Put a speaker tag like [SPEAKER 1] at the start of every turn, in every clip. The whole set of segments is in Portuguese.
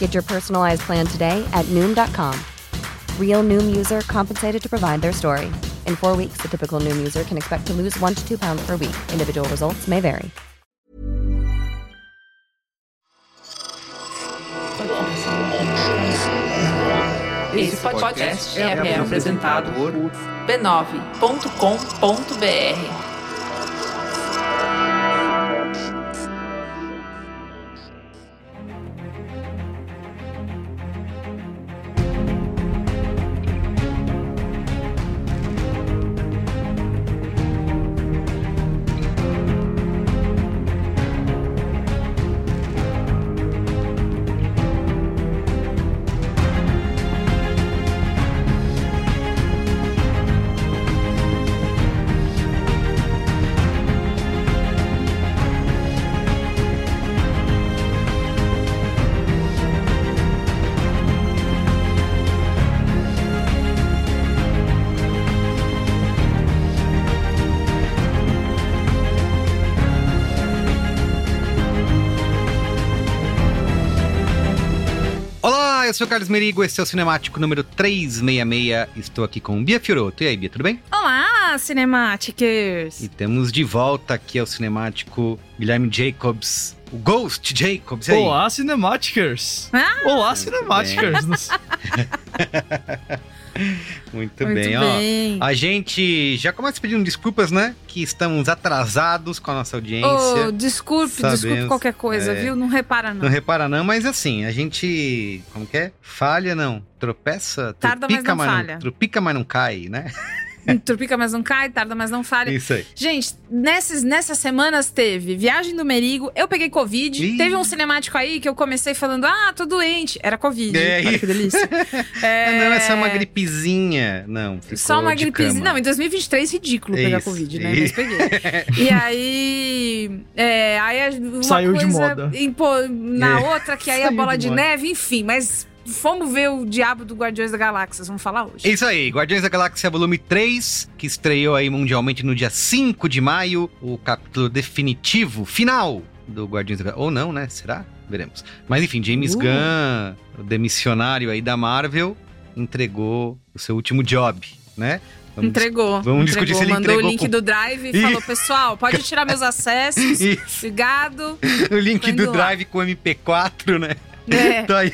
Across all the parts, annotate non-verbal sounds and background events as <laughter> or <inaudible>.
[SPEAKER 1] Get your personalized plan today at Noom.com. Real Noom user compensated to provide their story. In four weeks, the typical Noom user can expect to lose one to two pounds per week. Individual results may vary.
[SPEAKER 2] Esse podcast é, apresentado por b9.com.br.
[SPEAKER 3] sou o Carlos Merigo, esse é o Cinemático número 366. Estou aqui com Bia Fioroto. E aí, Bia, tudo bem?
[SPEAKER 4] Olá, Cinematicers!
[SPEAKER 3] E temos de volta aqui ao Cinemático Guilherme Jacobs, o Ghost Jacobs. E aí?
[SPEAKER 5] Olá, Cinematicers!
[SPEAKER 4] Ah,
[SPEAKER 5] Olá, Cinematicers! <laughs> <laughs> <laughs>
[SPEAKER 3] Muito,
[SPEAKER 4] Muito
[SPEAKER 3] bem,
[SPEAKER 4] bem.
[SPEAKER 3] ó. A gente já começa pedindo desculpas, né? Que estamos atrasados com a nossa audiência.
[SPEAKER 4] oh, desculpe,
[SPEAKER 3] Sabemos,
[SPEAKER 4] desculpe qualquer coisa,
[SPEAKER 3] é.
[SPEAKER 4] viu? Não repara, não.
[SPEAKER 3] Não repara não, mas assim, a gente, como que é? Falha não, tropeça,
[SPEAKER 4] Tarda, mas
[SPEAKER 3] trupica,
[SPEAKER 4] não
[SPEAKER 3] mas
[SPEAKER 4] falha.
[SPEAKER 3] não, trupica, mas não cai, né? <laughs> <laughs>
[SPEAKER 4] Trupica, mas não cai, tarda, mas não falha.
[SPEAKER 3] Isso aí.
[SPEAKER 4] Gente, nessas, nessas semanas teve Viagem do Merigo, eu peguei Covid,
[SPEAKER 3] Ih.
[SPEAKER 4] teve um cinemático aí que eu comecei falando, ah, tô doente. Era Covid.
[SPEAKER 3] É,
[SPEAKER 4] Olha que delícia. <laughs>
[SPEAKER 3] É, não, é só uma gripezinha. Não,
[SPEAKER 4] Só uma
[SPEAKER 3] de
[SPEAKER 4] gripezinha.
[SPEAKER 3] cama.
[SPEAKER 4] Não, em 2023, ridículo pegar
[SPEAKER 3] Isso,
[SPEAKER 4] Covid, né? Mas peguei. e aí. É, aí uma
[SPEAKER 5] Saiu de
[SPEAKER 4] coisa
[SPEAKER 5] moda.
[SPEAKER 4] impô- na
[SPEAKER 3] É,
[SPEAKER 4] outra, que aí a
[SPEAKER 3] saiu
[SPEAKER 4] bola
[SPEAKER 3] de
[SPEAKER 4] de,
[SPEAKER 3] moda.
[SPEAKER 4] neve, enfim, mas. Fomos ver o Diabo do Guardiões da Galáxia, vamos falar hoje.
[SPEAKER 3] É Isso aí, Guardiões da Galáxia Volume 3, que estreou aí mundialmente no dia 5 de maio, o capítulo definitivo, final do Guardiões da Galáxia. Ou não, né? Será? Veremos. Mas enfim, James
[SPEAKER 4] Uh.
[SPEAKER 3] Gunn, o demissionário aí da Marvel, entregou o seu último job, né? Vamos
[SPEAKER 4] Entregou.
[SPEAKER 3] vamos discutir se ele
[SPEAKER 4] Mandou
[SPEAKER 3] entregou
[SPEAKER 4] o link
[SPEAKER 3] pro-
[SPEAKER 4] do Drive e falou: pessoal, pode tirar meus acessos. <laughs>
[SPEAKER 3] Isso,
[SPEAKER 4] Obrigado.
[SPEAKER 3] o link do
[SPEAKER 4] lá.
[SPEAKER 3] Drive com MP4, né?
[SPEAKER 4] É. <laughs>
[SPEAKER 3] Tá aí.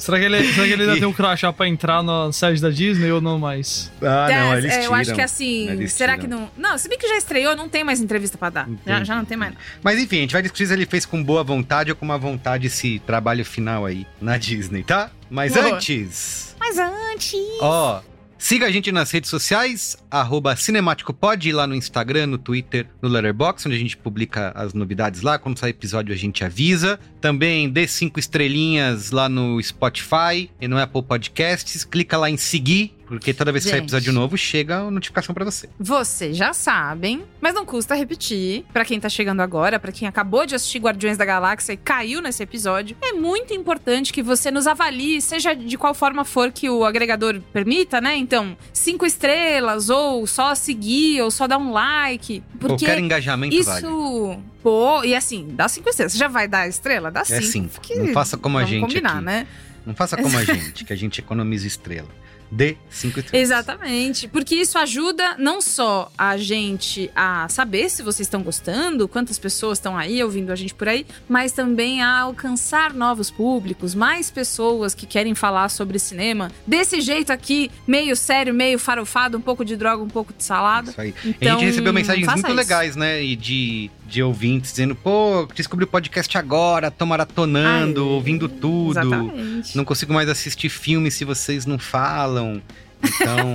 [SPEAKER 5] Será, que ele, será que ele ainda
[SPEAKER 3] E-
[SPEAKER 5] tem um crachá pra entrar na sede da Disney ou não mais?
[SPEAKER 3] Ah, não,
[SPEAKER 4] É,
[SPEAKER 3] eles
[SPEAKER 4] é,
[SPEAKER 3] tiram.
[SPEAKER 4] eu acho que assim,
[SPEAKER 3] Eles
[SPEAKER 4] será
[SPEAKER 3] tiram.
[SPEAKER 4] que não. Não, se bem que já estreou, não tem mais entrevista pra dar. Já, já não tem mais.
[SPEAKER 3] Mas enfim, a gente vai discutir se ele fez com boa vontade ou com má vontade esse trabalho final aí na Disney, tá? Mas
[SPEAKER 4] Boa.
[SPEAKER 3] antes,
[SPEAKER 4] Mas antes.
[SPEAKER 3] ó, siga a gente nas redes sociais, arroba CinemáticoPod, lá no Instagram, no Twitter, no Letterboxd, onde a gente publica as novidades lá. Quando sair episódio, a gente avisa. Também dê cinco estrelinhas lá no Spotify e no Apple Podcasts. Clica lá em seguir, Porque toda vez que sai
[SPEAKER 4] Gente.
[SPEAKER 3] episódio novo, chega a notificação pra você.
[SPEAKER 4] Vocês já sabem, mas não custa repetir. Pra quem tá chegando agora, pra quem acabou de assistir Guardiões da Galáxia e caiu nesse episódio, é muito importante que você nos avalie, seja de qual forma for que o agregador permita, né? Então, cinco estrelas, ou só seguir, ou só dar um like. Porque
[SPEAKER 3] Qualquer engajamento
[SPEAKER 4] isso.
[SPEAKER 3] vale.
[SPEAKER 4] Pô, e assim, dá cinco estrelas. Você já vai dar estrela? Dá.
[SPEAKER 3] É cinco.
[SPEAKER 4] porque
[SPEAKER 3] Não faça como a gente
[SPEAKER 4] combinar,
[SPEAKER 3] aqui.
[SPEAKER 4] né?
[SPEAKER 3] Não faça como a <laughs> gente, que a gente economiza estrela. Dê cinco estrelas.
[SPEAKER 4] Exatamente, porque isso ajuda não só a gente a saber se vocês estão gostando, quantas pessoas estão aí ouvindo a gente por aí, mas também a alcançar novos públicos, mais pessoas que querem falar sobre cinema desse jeito aqui, meio sério, meio farofado, um pouco de droga, um pouco de salada.
[SPEAKER 3] Isso aí.
[SPEAKER 4] Então,
[SPEAKER 3] a gente recebeu mensagens muito
[SPEAKER 4] isso.
[SPEAKER 3] legais, né? E de, de ouvintes dizendo, pô, descobri o podcast agora, tô maratonando, ouvindo tudo.
[SPEAKER 4] Exatamente.
[SPEAKER 3] Não consigo mais assistir filme se vocês não falam. Então,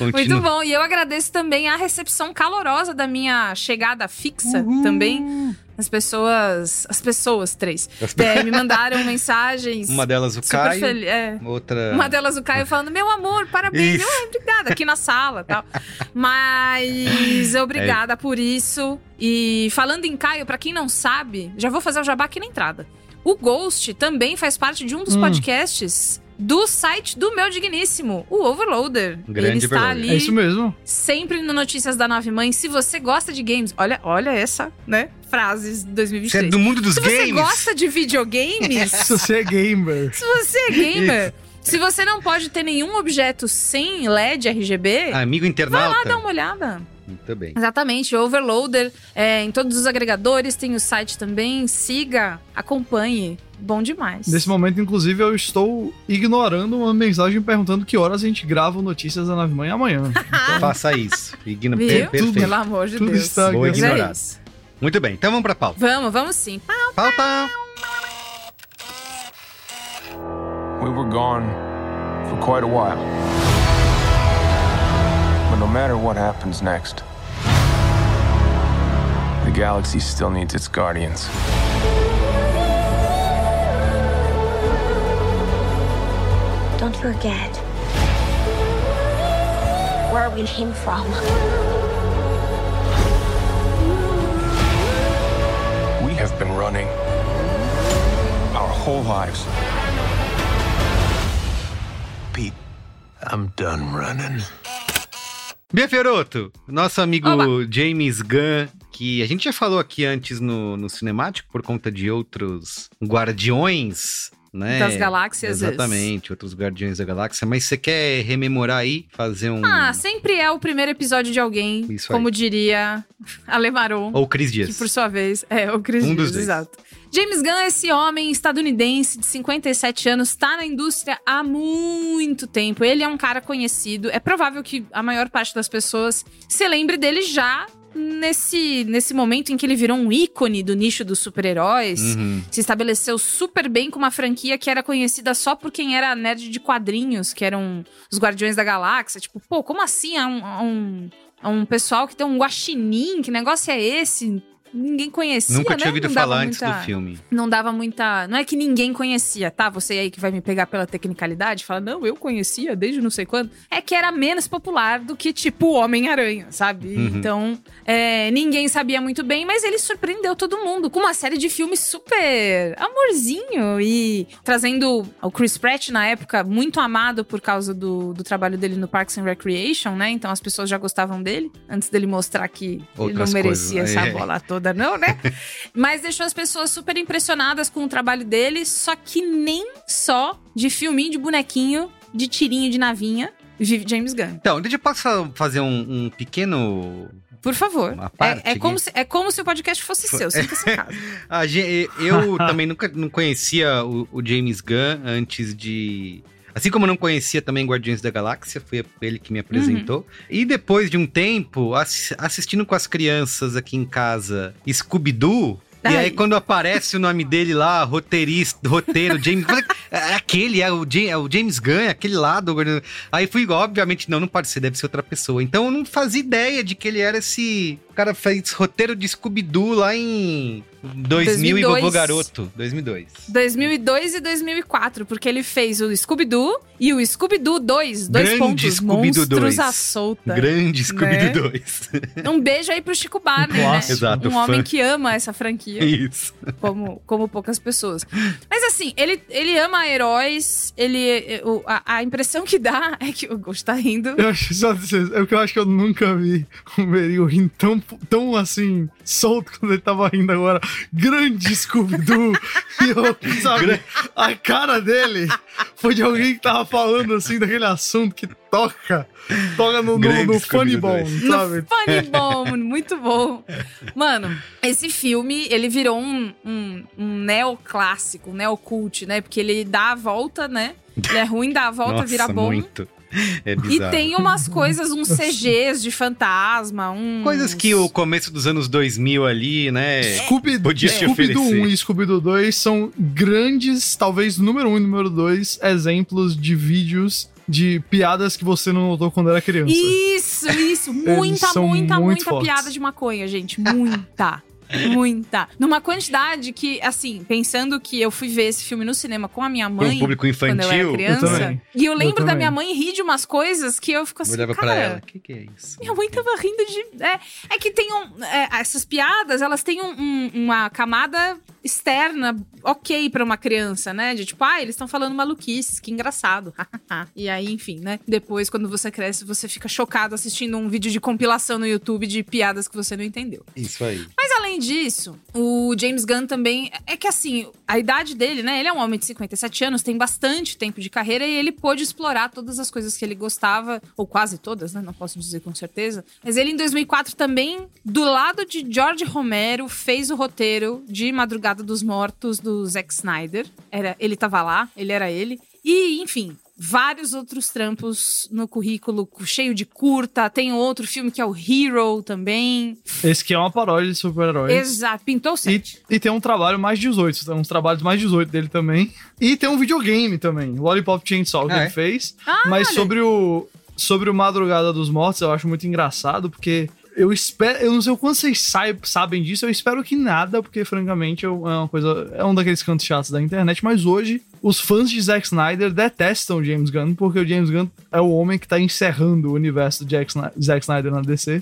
[SPEAKER 3] <laughs>
[SPEAKER 4] Muito bom. E eu agradeço também a recepção calorosa da minha chegada fixa também. As pessoas. As pessoas, três. É, me mandaram mensagens.
[SPEAKER 3] Uma delas o Caio,
[SPEAKER 4] fel- é.
[SPEAKER 3] outra...
[SPEAKER 4] Uma delas o Caio falando, meu amor, parabéns.
[SPEAKER 3] Isso.
[SPEAKER 4] Eu, "Ai, obrigada, aqui na sala tal. Mas obrigada por isso. E falando em Caio, pra quem não sabe, já vou fazer o jabá aqui na entrada. O Ghost também faz parte de um dos
[SPEAKER 5] Hum.
[SPEAKER 4] podcasts do site do meu digníssimo, o Overloader.
[SPEAKER 3] Grande
[SPEAKER 4] Ele está
[SPEAKER 3] Overloader.
[SPEAKER 4] ali
[SPEAKER 5] É isso mesmo.
[SPEAKER 4] sempre no Notícias da Nove Mãe. Se você gosta de games, olha, olha essa, né? Frases de
[SPEAKER 3] Você é
[SPEAKER 4] 2023.
[SPEAKER 3] do mundo dos
[SPEAKER 4] Se você
[SPEAKER 3] games?
[SPEAKER 4] gosta de videogames, <laughs>
[SPEAKER 5] Se você é gamer.
[SPEAKER 4] se você é gamer, se você não pode ter nenhum objeto sem LED RGB,
[SPEAKER 3] Amigo
[SPEAKER 4] vai
[SPEAKER 3] internauta?
[SPEAKER 4] lá dar uma olhada.
[SPEAKER 3] Muito bem.
[SPEAKER 4] Exatamente, Overloader é, em todos os agregadores, tem o site também. Siga, acompanhe. Bom demais.
[SPEAKER 5] Nesse momento, inclusive, eu estou ignorando uma mensagem perguntando que horas a gente grava Notícias da Nave Mãe amanhã. <laughs>
[SPEAKER 3] Faça isso. Igno...
[SPEAKER 4] Viu?
[SPEAKER 3] per- Perfeito.
[SPEAKER 4] Pelo amor de
[SPEAKER 5] Tudo
[SPEAKER 4] Deus.
[SPEAKER 5] está
[SPEAKER 3] Vou ignorar.
[SPEAKER 4] é isso.
[SPEAKER 3] Muito bem, então vamos pra pauta.
[SPEAKER 4] Vamos, vamos sim.
[SPEAKER 3] Pauta!
[SPEAKER 6] We were gone for quite a while. But no matter what happens next, the galaxy still needs its guardians.
[SPEAKER 7] Don't forget where we came from.
[SPEAKER 6] We have been running our whole lives. Pete, I'm done running.
[SPEAKER 3] Bia Feroto, nosso amigo
[SPEAKER 4] Oba.
[SPEAKER 3] James Gunn, que a gente já falou aqui antes no, no Cinemático por conta de outros Guardiões, né?
[SPEAKER 4] Das galáxias.
[SPEAKER 3] Exatamente, outros Guardiões da Galáxia. Mas você quer rememorar aí, fazer um...
[SPEAKER 4] Ah, sempre é o primeiro episódio de alguém,
[SPEAKER 3] Isso aí.
[SPEAKER 4] como diria <laughs> Alemaron.
[SPEAKER 3] Ou Cris
[SPEAKER 4] Que
[SPEAKER 3] Dias.
[SPEAKER 4] por sua vez é o Chris
[SPEAKER 3] Um
[SPEAKER 4] Dias,
[SPEAKER 3] dos dois.
[SPEAKER 4] exato. James Gunn, esse homem estadunidense de 57 anos, está na indústria há muito tempo. Ele é um cara conhecido. É provável que a maior parte das pessoas se lembre dele já nesse, nesse momento em que ele virou um ícone do nicho dos super-heróis.
[SPEAKER 3] Uhum.
[SPEAKER 4] Se estabeleceu super bem com uma franquia que era conhecida só por quem era nerd de quadrinhos, que eram os Guardiões da Galáxia. Tipo, pô, como assim? É um, é um, é um pessoal que tem um guaxinim? Que negócio é esse? Ninguém conhecia,
[SPEAKER 3] Nunca
[SPEAKER 4] né?
[SPEAKER 3] tinha ouvido falar antes
[SPEAKER 4] muita-
[SPEAKER 3] do filme.
[SPEAKER 4] Não dava muita... Não é que ninguém conhecia, tá? Você aí que vai me pegar pela tecnicalidade, fala, não, eu conhecia desde não sei quando. É que era menos popular do que, tipo, o Homem-Aranha, sabe?
[SPEAKER 3] Uhum.
[SPEAKER 4] Então, é, ninguém sabia muito bem, mas ele surpreendeu todo mundo com uma série de filmes super amorzinho e trazendo o Chris Pratt na época muito amado por causa do, do trabalho dele no Parks and Recreation, né? Então as pessoas já gostavam dele antes dele mostrar que ele
[SPEAKER 3] Outras
[SPEAKER 4] não merecia
[SPEAKER 3] coisas,
[SPEAKER 4] essa
[SPEAKER 3] é.
[SPEAKER 4] bola toda, não, né? <laughs> Mas deixou as pessoas super impressionadas com o trabalho dele, só que nem só de filminho de bonequinho, de tirinho de navinha, vive James Gunn.
[SPEAKER 3] Então, deixa eu posso fazer um, um pequeno...
[SPEAKER 4] Por favor.
[SPEAKER 3] Uma parte
[SPEAKER 4] É, é como se, é como se o podcast fosse seu, sinta-se em <laughs> casa.
[SPEAKER 3] A eu <laughs> também nunca não conhecia o, o James Gunn antes de. Assim como eu não conhecia também Guardiões da Galáxia, foi ele que me apresentou.
[SPEAKER 4] Uhum.
[SPEAKER 3] E depois de um tempo, assi- assistindo com as crianças aqui em casa Scooby-Doo. E aí, quando aparece o nome dele lá, roteirista, roteiro, James. falei, é aquele, é o, Ja- é o James Gunn, é aquele lá do. Aí fui, obviamente, não, não pode ser, deve ser outra pessoa. Então eu não fazia ideia de que ele era esse cara fez roteiro de Scooby-Doo lá em 2000 e
[SPEAKER 4] 2002.
[SPEAKER 3] Vovô Garoto. 2002.
[SPEAKER 4] 2002 e 2004, porque ele fez o Scooby-Doo e o Scooby-Doo 2, dois
[SPEAKER 3] Grande
[SPEAKER 4] pontos,
[SPEAKER 3] Scooby-Doo
[SPEAKER 4] monstros
[SPEAKER 3] 2.
[SPEAKER 4] à solta.
[SPEAKER 3] Grande Scooby-Doo
[SPEAKER 4] Né?
[SPEAKER 3] 2. <laughs>
[SPEAKER 4] Um beijo aí pro Chico Barney, né?
[SPEAKER 3] Exato,
[SPEAKER 4] um
[SPEAKER 3] fã.
[SPEAKER 4] homem que ama essa franquia.
[SPEAKER 3] Isso.
[SPEAKER 4] como, como poucas pessoas. Mas assim, ele, ele ama heróis, ele. o- A, a impressão que dá é que o Ghost tá rindo.
[SPEAKER 5] Eu acho, só é porque eu acho que eu nunca vi o Merigo rindo tão, tão assim, solto quando ele tava rindo agora. Grande Scooby-Doo! <laughs> e eu, sabe, a cara dele foi de alguém que tava falando assim daquele assunto que toca, toca no, no, no funny bone, sabe?
[SPEAKER 4] No Funny Bone, muito bom. Mano, esse filme, ele virou um, um, um neoclássico, um neocult, né? Porque ele dá a volta, né? Ele é ruim, dá a volta,
[SPEAKER 3] Nossa,
[SPEAKER 4] vira bom.
[SPEAKER 3] muito. É
[SPEAKER 4] E tem umas coisas, uns CGs de fantasma, uns...
[SPEAKER 3] Coisas que o começo dos anos 2000 ali, né?
[SPEAKER 5] Scooby-
[SPEAKER 3] Podia te
[SPEAKER 5] Scooby-Doo
[SPEAKER 3] oferecer.
[SPEAKER 5] 1 e Scooby-Doo 2 são grandes, talvez número 1 e número 2, exemplos de vídeos de piadas que você não notou quando era criança.
[SPEAKER 4] Isso, isso. Muita, muita, muita
[SPEAKER 5] fortes.
[SPEAKER 4] piada de maconha, gente. Muita. Muita. Numa quantidade que, assim, pensando que eu fui ver esse filme no cinema com a minha
[SPEAKER 3] Com
[SPEAKER 4] mãe.
[SPEAKER 3] um público
[SPEAKER 4] Quando eu era
[SPEAKER 3] infantil.
[SPEAKER 4] criança.
[SPEAKER 5] também.
[SPEAKER 4] E eu lembro da
[SPEAKER 5] também.
[SPEAKER 4] minha mãe rir de umas coisas que eu fico assim,
[SPEAKER 3] Eu olhava
[SPEAKER 4] cara,
[SPEAKER 3] pra ela. O que, que é isso?
[SPEAKER 4] minha mãe tava rindo de. É, é que tem um. é, essas piadas, elas têm um- um- uma camada externa ok pra uma criança, né? De tipo, ah, eles estão falando maluquices, que engraçado. <laughs> e aí, enfim, né? Depois, quando você cresce, você fica chocado assistindo um vídeo de compilação no YouTube de piadas que você não entendeu.
[SPEAKER 3] Isso aí.
[SPEAKER 4] Mas além disso, o James Gunn também. É que assim, a idade dele, né? Ele é um homem de 57 anos, tem bastante tempo de carreira e ele pôde explorar todas as coisas que ele gostava, ou quase todas, né? Não posso dizer com certeza. Mas ele, em 2004, também, do lado de George Romero, fez o roteiro de Madrugada dos Mortos do Zack Snyder. Era, ele tava lá, ele era ele. E, enfim. Vários outros trampos no currículo, cheio de curta. Tem outro filme que é o Hero também.
[SPEAKER 5] Esse que é uma paródia de super-heróis.
[SPEAKER 4] Exato, pintou o
[SPEAKER 5] E, e tem um trabalho mais 18, tem uns trabalhos mais 18 dele também. E tem um videogame também, Lollipop Chainsaw, que
[SPEAKER 3] Ah,
[SPEAKER 5] ele
[SPEAKER 3] é?
[SPEAKER 5] fez.
[SPEAKER 4] Ah,
[SPEAKER 5] Mas
[SPEAKER 4] olha.
[SPEAKER 5] sobre o, sobre o Madrugada dos Mortos, eu acho muito engraçado, porque eu espero. Eu não sei o quanto vocês sai- sabem disso, eu espero que nada, porque francamente eu- é uma coisa. É um daqueles cantos chatos da internet, mas hoje. Os fãs de Zack Snyder detestam o James Gunn, porque o James Gunn é o homem que tá encerrando o universo de Zack Sny- Zack Snyder na DC.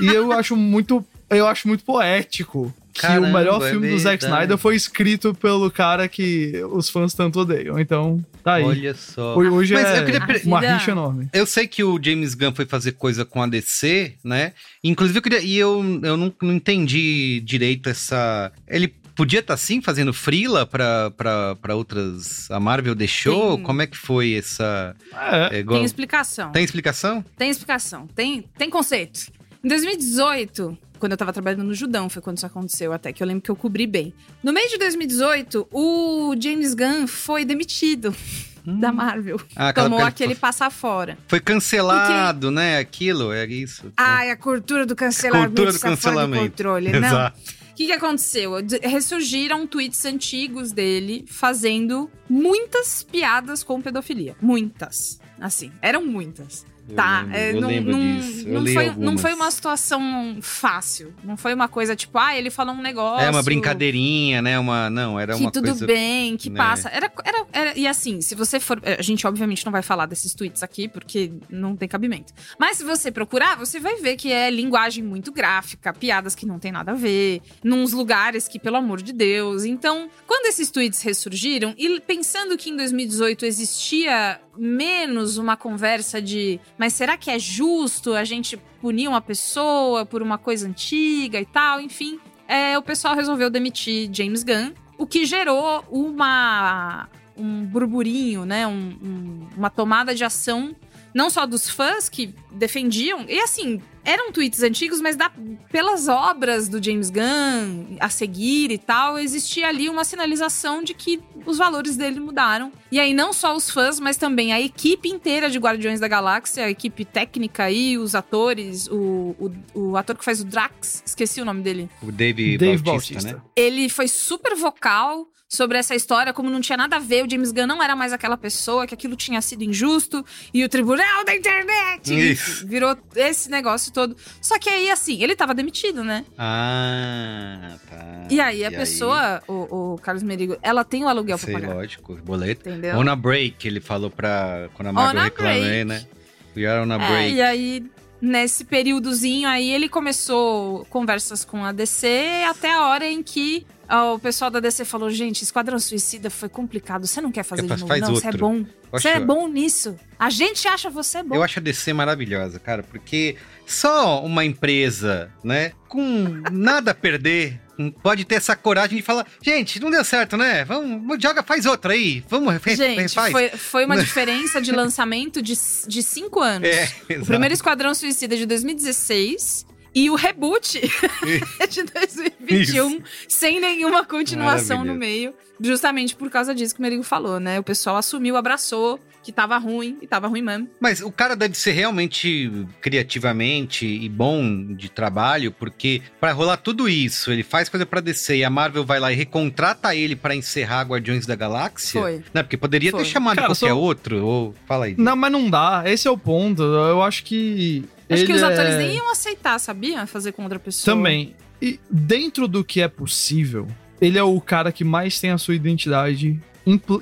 [SPEAKER 5] e eu acho muito. Eu acho muito poético que
[SPEAKER 3] Caramba,
[SPEAKER 5] o melhor
[SPEAKER 3] é
[SPEAKER 5] filme do Zack. Snyder foi escrito pelo cara que os fãs tanto odeiam. Então, tá aí.
[SPEAKER 3] Olha só.
[SPEAKER 5] Hoje- Hoje
[SPEAKER 3] Mas
[SPEAKER 5] é
[SPEAKER 3] eu queria
[SPEAKER 5] uma rixa enorme.
[SPEAKER 3] Eu sei que o James Gunn foi fazer coisa com a DC, né? Inclusive, eu queria. E eu, eu não, não entendi direito essa. Ele podia estar sim fazendo freela pra, pra, pra outras. A Marvel deixou?
[SPEAKER 4] Tem.
[SPEAKER 3] Como é que foi essa.
[SPEAKER 5] É,
[SPEAKER 3] é igual-
[SPEAKER 4] Tem explicação.
[SPEAKER 3] Tem explicação?
[SPEAKER 4] Tem explicação. Tem, tem conceito. Em 2018, quando eu tava trabalhando no Judão, foi quando isso aconteceu, até que eu lembro que eu cobri bem. No mês de 2018, o James Gunn foi demitido da Marvel.
[SPEAKER 3] Ah,
[SPEAKER 4] Tomou aquele passar fora.
[SPEAKER 3] Foi cancelado, né? Aquilo, é isso.
[SPEAKER 4] Ai, a cultura do cancelamento
[SPEAKER 3] Cultura do cancelamento.
[SPEAKER 4] controle. Não.
[SPEAKER 3] Exato.
[SPEAKER 4] O que, que aconteceu? Ressurgiram tweets antigos dele fazendo muitas piadas com pedofilia. Muitas. Assim, eram muitas.
[SPEAKER 3] Eu
[SPEAKER 4] Tá,
[SPEAKER 3] lembro-
[SPEAKER 4] é, não, não- foi, não foi uma situação fácil. Não foi uma coisa tipo, ah, ele falou um negócio.
[SPEAKER 3] É uma brincadeirinha, né? Uma, não, era
[SPEAKER 4] Que
[SPEAKER 3] uma
[SPEAKER 4] tudo
[SPEAKER 3] coisa.
[SPEAKER 4] bem, que
[SPEAKER 3] né?
[SPEAKER 4] passa. Era, era, era- e assim, se você for. A gente, obviamente, não vai falar desses tweets aqui, porque não tem cabimento. Mas se você procurar, você vai ver que é linguagem muito gráfica, piadas que não tem nada a ver, nos lugares que, pelo amor de Deus. Então, quando esses tweets ressurgiram, e pensando que em 2018 existia menos uma conversa de mas será que é justo a gente punir uma pessoa por uma coisa antiga e tal, enfim, é, o pessoal resolveu demitir James Gunn, o que gerou uma um burburinho, né, um- um- uma tomada de ação não só dos fãs que defendiam, e assim, eram tweets antigos, mas da- pelas obras do James Gunn a seguir e tal, existia ali uma sinalização de que os valores dele mudaram. E aí, não só os fãs, mas também a equipe inteira de Guardiões da Galáxia, a equipe técnica aí, os atores, o, o, o ator que faz o Drax, esqueci o nome dele.
[SPEAKER 3] O Dave,
[SPEAKER 5] Dave
[SPEAKER 3] Bautista,
[SPEAKER 5] Bautista.
[SPEAKER 3] né?
[SPEAKER 4] Ele foi super vocal sobre essa história, como não tinha nada a ver, o James Gunn não era mais aquela pessoa, que aquilo tinha sido injusto, e o tribunal da internet
[SPEAKER 3] Isso.
[SPEAKER 4] virou esse negócio todo. Só que aí, assim, ele tava demitido, né?
[SPEAKER 3] Ah, tá.
[SPEAKER 4] E aí a pessoa, o, o Carlos Merigo, ela tem o aluguel
[SPEAKER 3] Sei,
[SPEAKER 4] pra pagar.
[SPEAKER 3] lógico, boleto.
[SPEAKER 4] Entendeu?
[SPEAKER 3] On a break, ele falou pra. Quando a
[SPEAKER 4] a
[SPEAKER 3] reclamei,
[SPEAKER 4] break.
[SPEAKER 3] né? We are on a
[SPEAKER 4] É,
[SPEAKER 3] break.
[SPEAKER 4] e aí, nesse períodozinho aí, ele começou conversas com a DC até a hora em que o pessoal da DC falou: gente, Esquadrão Suicida foi complicado. Você não quer fazer
[SPEAKER 3] Quer
[SPEAKER 4] de novo? não, você é bom. Você
[SPEAKER 3] Acho-
[SPEAKER 4] é bom nisso. A gente acha você bom.
[SPEAKER 3] Eu acho a DC maravilhosa, cara, porque só uma empresa, né, com nada a perder, pode ter essa coragem de falar: gente, não deu certo, né? Vamos, joga, faz outra aí. Vamos,
[SPEAKER 4] Gente,
[SPEAKER 3] refaz.
[SPEAKER 4] foi, foi uma <laughs> diferença de lançamento de, de cinco anos.
[SPEAKER 3] É,
[SPEAKER 4] o
[SPEAKER 3] exato.
[SPEAKER 4] primeiro Esquadrão Suicida é de 2016 e o reboot <laughs> é de 2021, sem nenhuma continuação no meio. Justamente por causa disso que o Merigo falou, né? O pessoal assumiu, abraçou que tava ruim e tava ruim mesmo.
[SPEAKER 3] Mas o cara deve ser realmente criativamente e bom de trabalho, porque pra rolar tudo isso, ele faz coisa pra DC e a Marvel vai lá e recontrata ele pra encerrar Guardiões da Galáxia.
[SPEAKER 4] Foi.
[SPEAKER 3] Né? Porque poderia
[SPEAKER 4] Foi.
[SPEAKER 3] ter chamado
[SPEAKER 5] Cara,
[SPEAKER 3] qualquer
[SPEAKER 5] só-
[SPEAKER 3] outro, ou fala aí.
[SPEAKER 5] Não, mas não dá. Esse é o ponto. Eu acho que.
[SPEAKER 4] Acho que
[SPEAKER 5] ele
[SPEAKER 4] os atores
[SPEAKER 5] é-
[SPEAKER 4] nem iam aceitar, sabia? Fazer com outra pessoa.
[SPEAKER 5] Também. E dentro do que é possível, ele é o cara que mais tem a sua identidade impl-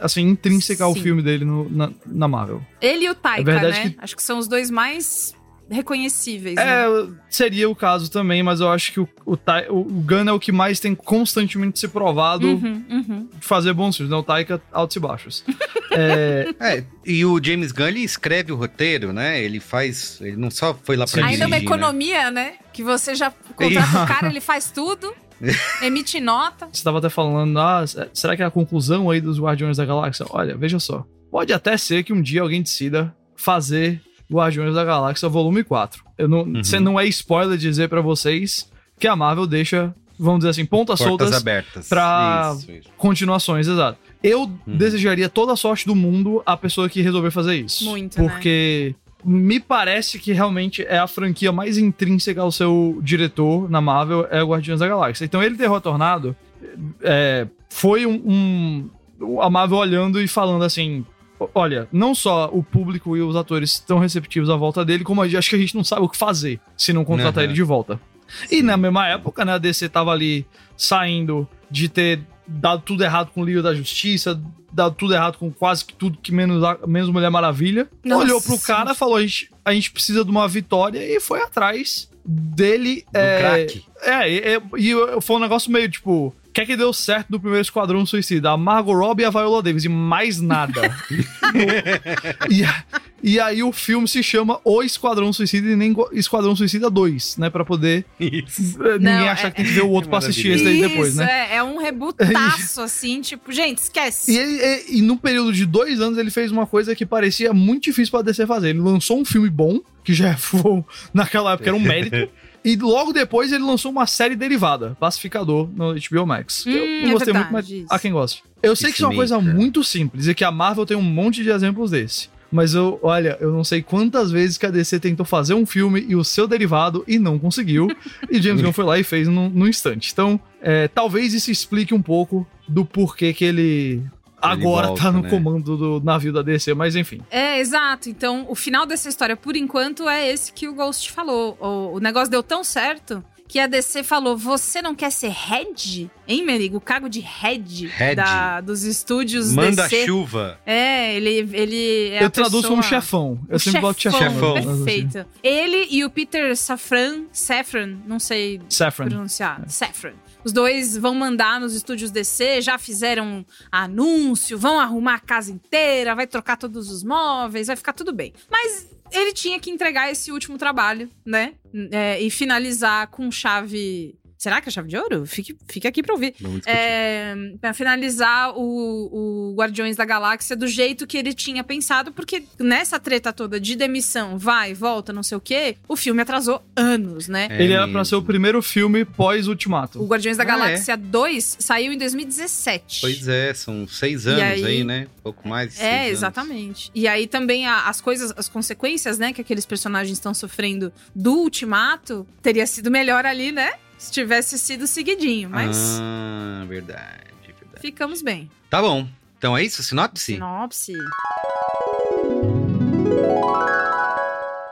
[SPEAKER 5] assim, intrínseca ao
[SPEAKER 4] Sim.
[SPEAKER 5] filme dele no- na, na Marvel.
[SPEAKER 4] Ele e o Taika,
[SPEAKER 5] É verdade
[SPEAKER 4] né?
[SPEAKER 5] que-
[SPEAKER 4] Acho que são os dois mais reconhecíveis,
[SPEAKER 5] É,
[SPEAKER 4] né?
[SPEAKER 5] seria o caso também, mas eu acho que o, o, o- o Gunn é o que mais tem constantemente se provado
[SPEAKER 4] Uhum, uhum.
[SPEAKER 5] de fazer bons filmes, né? O Taika, altos e baixos. <laughs> é,
[SPEAKER 3] É, e o James Gunn, ele escreve o roteiro, né? Ele faz... Ele não só foi lá pra
[SPEAKER 4] Ainda é uma
[SPEAKER 3] dirigir, né?
[SPEAKER 4] economia, né? Que você já contrata o <laughs> cara, ele faz tudo, <laughs> emite nota.
[SPEAKER 5] você tava até falando, ah, será que é a conclusão aí dos Guardiões da Galáxia? Olha, veja só. Pode até ser que um dia alguém decida fazer Guardiões da Galáxia Volume 4. Eu não,
[SPEAKER 3] Uhum.
[SPEAKER 5] não é spoiler dizer pra vocês que a Marvel deixa, vamos dizer assim, pontas
[SPEAKER 3] Portas
[SPEAKER 5] soltas
[SPEAKER 3] abertas.
[SPEAKER 5] pra
[SPEAKER 3] Isso, isso.
[SPEAKER 5] continuações, exato. Eu
[SPEAKER 3] Uhum.
[SPEAKER 5] desejaria toda a sorte do mundo à pessoa que resolver fazer isso.
[SPEAKER 4] Muito, né?
[SPEAKER 5] Me parece que realmente é a franquia mais intrínseca ao seu diretor na Marvel, é o Guardiões da Galáxia. Então ele ter retornado é, foi um, um- A Marvel olhando e falando assim. Olha, não só o público e os atores estão receptivos à volta dele, como a gente- acho que a gente não sabe o que fazer se não contratar
[SPEAKER 3] Aham.
[SPEAKER 5] ele de volta. E na mesma época, né, a DC tava ali saindo de ter dado tudo errado com o Liga da Justiça, dado tudo errado com quase que tudo que menos, a- menos Mulher Maravilha.
[SPEAKER 4] Nossa.
[SPEAKER 5] Olhou pro cara, falou: a gente, a gente precisa de uma vitória e foi atrás dele.
[SPEAKER 3] Do
[SPEAKER 5] é,
[SPEAKER 3] craque.
[SPEAKER 5] É, e, e- e foi um negócio meio tipo. O que é que deu certo do primeiro Esquadrão Suicida? A Margot Robbie e a Viola Davis, e mais nada. <laughs> e, e aí o filme se chama O Esquadrão Suicida e nem Esquadrão Suicida 2, né? Pra poder
[SPEAKER 3] Isso.
[SPEAKER 5] eh, ninguém
[SPEAKER 4] Não,
[SPEAKER 5] achar
[SPEAKER 4] é-
[SPEAKER 5] que tem que ver o outro pra assistir esse daí depois,
[SPEAKER 4] Isso,
[SPEAKER 5] né?
[SPEAKER 4] é, é um rebutaço, <laughs> assim, tipo, gente, esquece.
[SPEAKER 5] E, ele- e, e num período de dois anos ele fez uma coisa que parecia muito difícil pra DC fazer. Ele lançou um filme bom, que já <laughs> foi, naquela época era um mérito. E logo depois ele lançou uma série derivada, Pacificador, no HBO Max.
[SPEAKER 4] Hum,
[SPEAKER 5] eu não
[SPEAKER 4] é
[SPEAKER 5] gostei muito,
[SPEAKER 4] verdade,
[SPEAKER 5] mas
[SPEAKER 4] isso.
[SPEAKER 5] há quem goste. Eu sei que isso é uma coisa muito simples e que a Marvel tem um monte de exemplos desse. Mas eu, olha, eu não sei quantas vezes que a DC tentou fazer um filme e o seu derivado e não conseguiu. e James <laughs> Gunn foi lá e fez no, no instante. Então, é, talvez isso explique um pouco do porquê que ele agora
[SPEAKER 3] volta,
[SPEAKER 5] tá no
[SPEAKER 3] né?
[SPEAKER 5] comando do navio da DC, mas enfim.
[SPEAKER 4] É, exato. Então, o final dessa história, por enquanto, é esse que o Ghost falou. O, o negócio deu tão certo que a DC falou: você não quer ser head? Hein, Merigo? O cargo de head,
[SPEAKER 3] Head.
[SPEAKER 4] Da, dos estúdios
[SPEAKER 3] Manda
[SPEAKER 4] DC.
[SPEAKER 3] chuva.
[SPEAKER 4] É, ele, ele é
[SPEAKER 5] eu
[SPEAKER 4] a
[SPEAKER 5] traduzo
[SPEAKER 4] pessoa...
[SPEAKER 5] como chefão. Eu
[SPEAKER 4] O
[SPEAKER 5] sempre boto chefão.
[SPEAKER 3] Chefão.
[SPEAKER 5] né?
[SPEAKER 4] Perfeito. Ele e o Peter Safran, Safran, não sei
[SPEAKER 5] Saffron.
[SPEAKER 4] pronunciar, Safran. Os dois vão mandar nos estúdios DC, já fizeram anúncio, vão arrumar a casa inteira, vai trocar todos os móveis, vai ficar tudo bem. Mas ele tinha que entregar esse último trabalho, né? É, e finalizar com chave. Será que é chave de ouro? Fique, fique aqui pra ouvir. É, pra finalizar o, o Guardiões da Galáxia do jeito que ele tinha pensado, porque nessa treta toda de demissão, vai, volta, não sei o quê, o filme atrasou anos, né?
[SPEAKER 3] É
[SPEAKER 5] Ele era pra ser o primeiro filme pós-Ultimato.
[SPEAKER 4] O Guardiões da
[SPEAKER 3] Ah,
[SPEAKER 4] Galáxia 2 saiu em 2017.
[SPEAKER 3] Pois é, são seis anos
[SPEAKER 4] aí-
[SPEAKER 3] aí, né? Pouco mais de seis
[SPEAKER 4] É,
[SPEAKER 3] anos.
[SPEAKER 4] exatamente. E aí também a- as coisas, as consequências, né, que aqueles personagens estão sofrendo do Ultimato, teria sido melhor ali, né? Se tivesse sido seguidinho, mas
[SPEAKER 3] Ah, verdade, verdade.
[SPEAKER 4] ficamos bem.
[SPEAKER 3] Tá bom. Então é isso, sinopse?
[SPEAKER 4] Sinopse.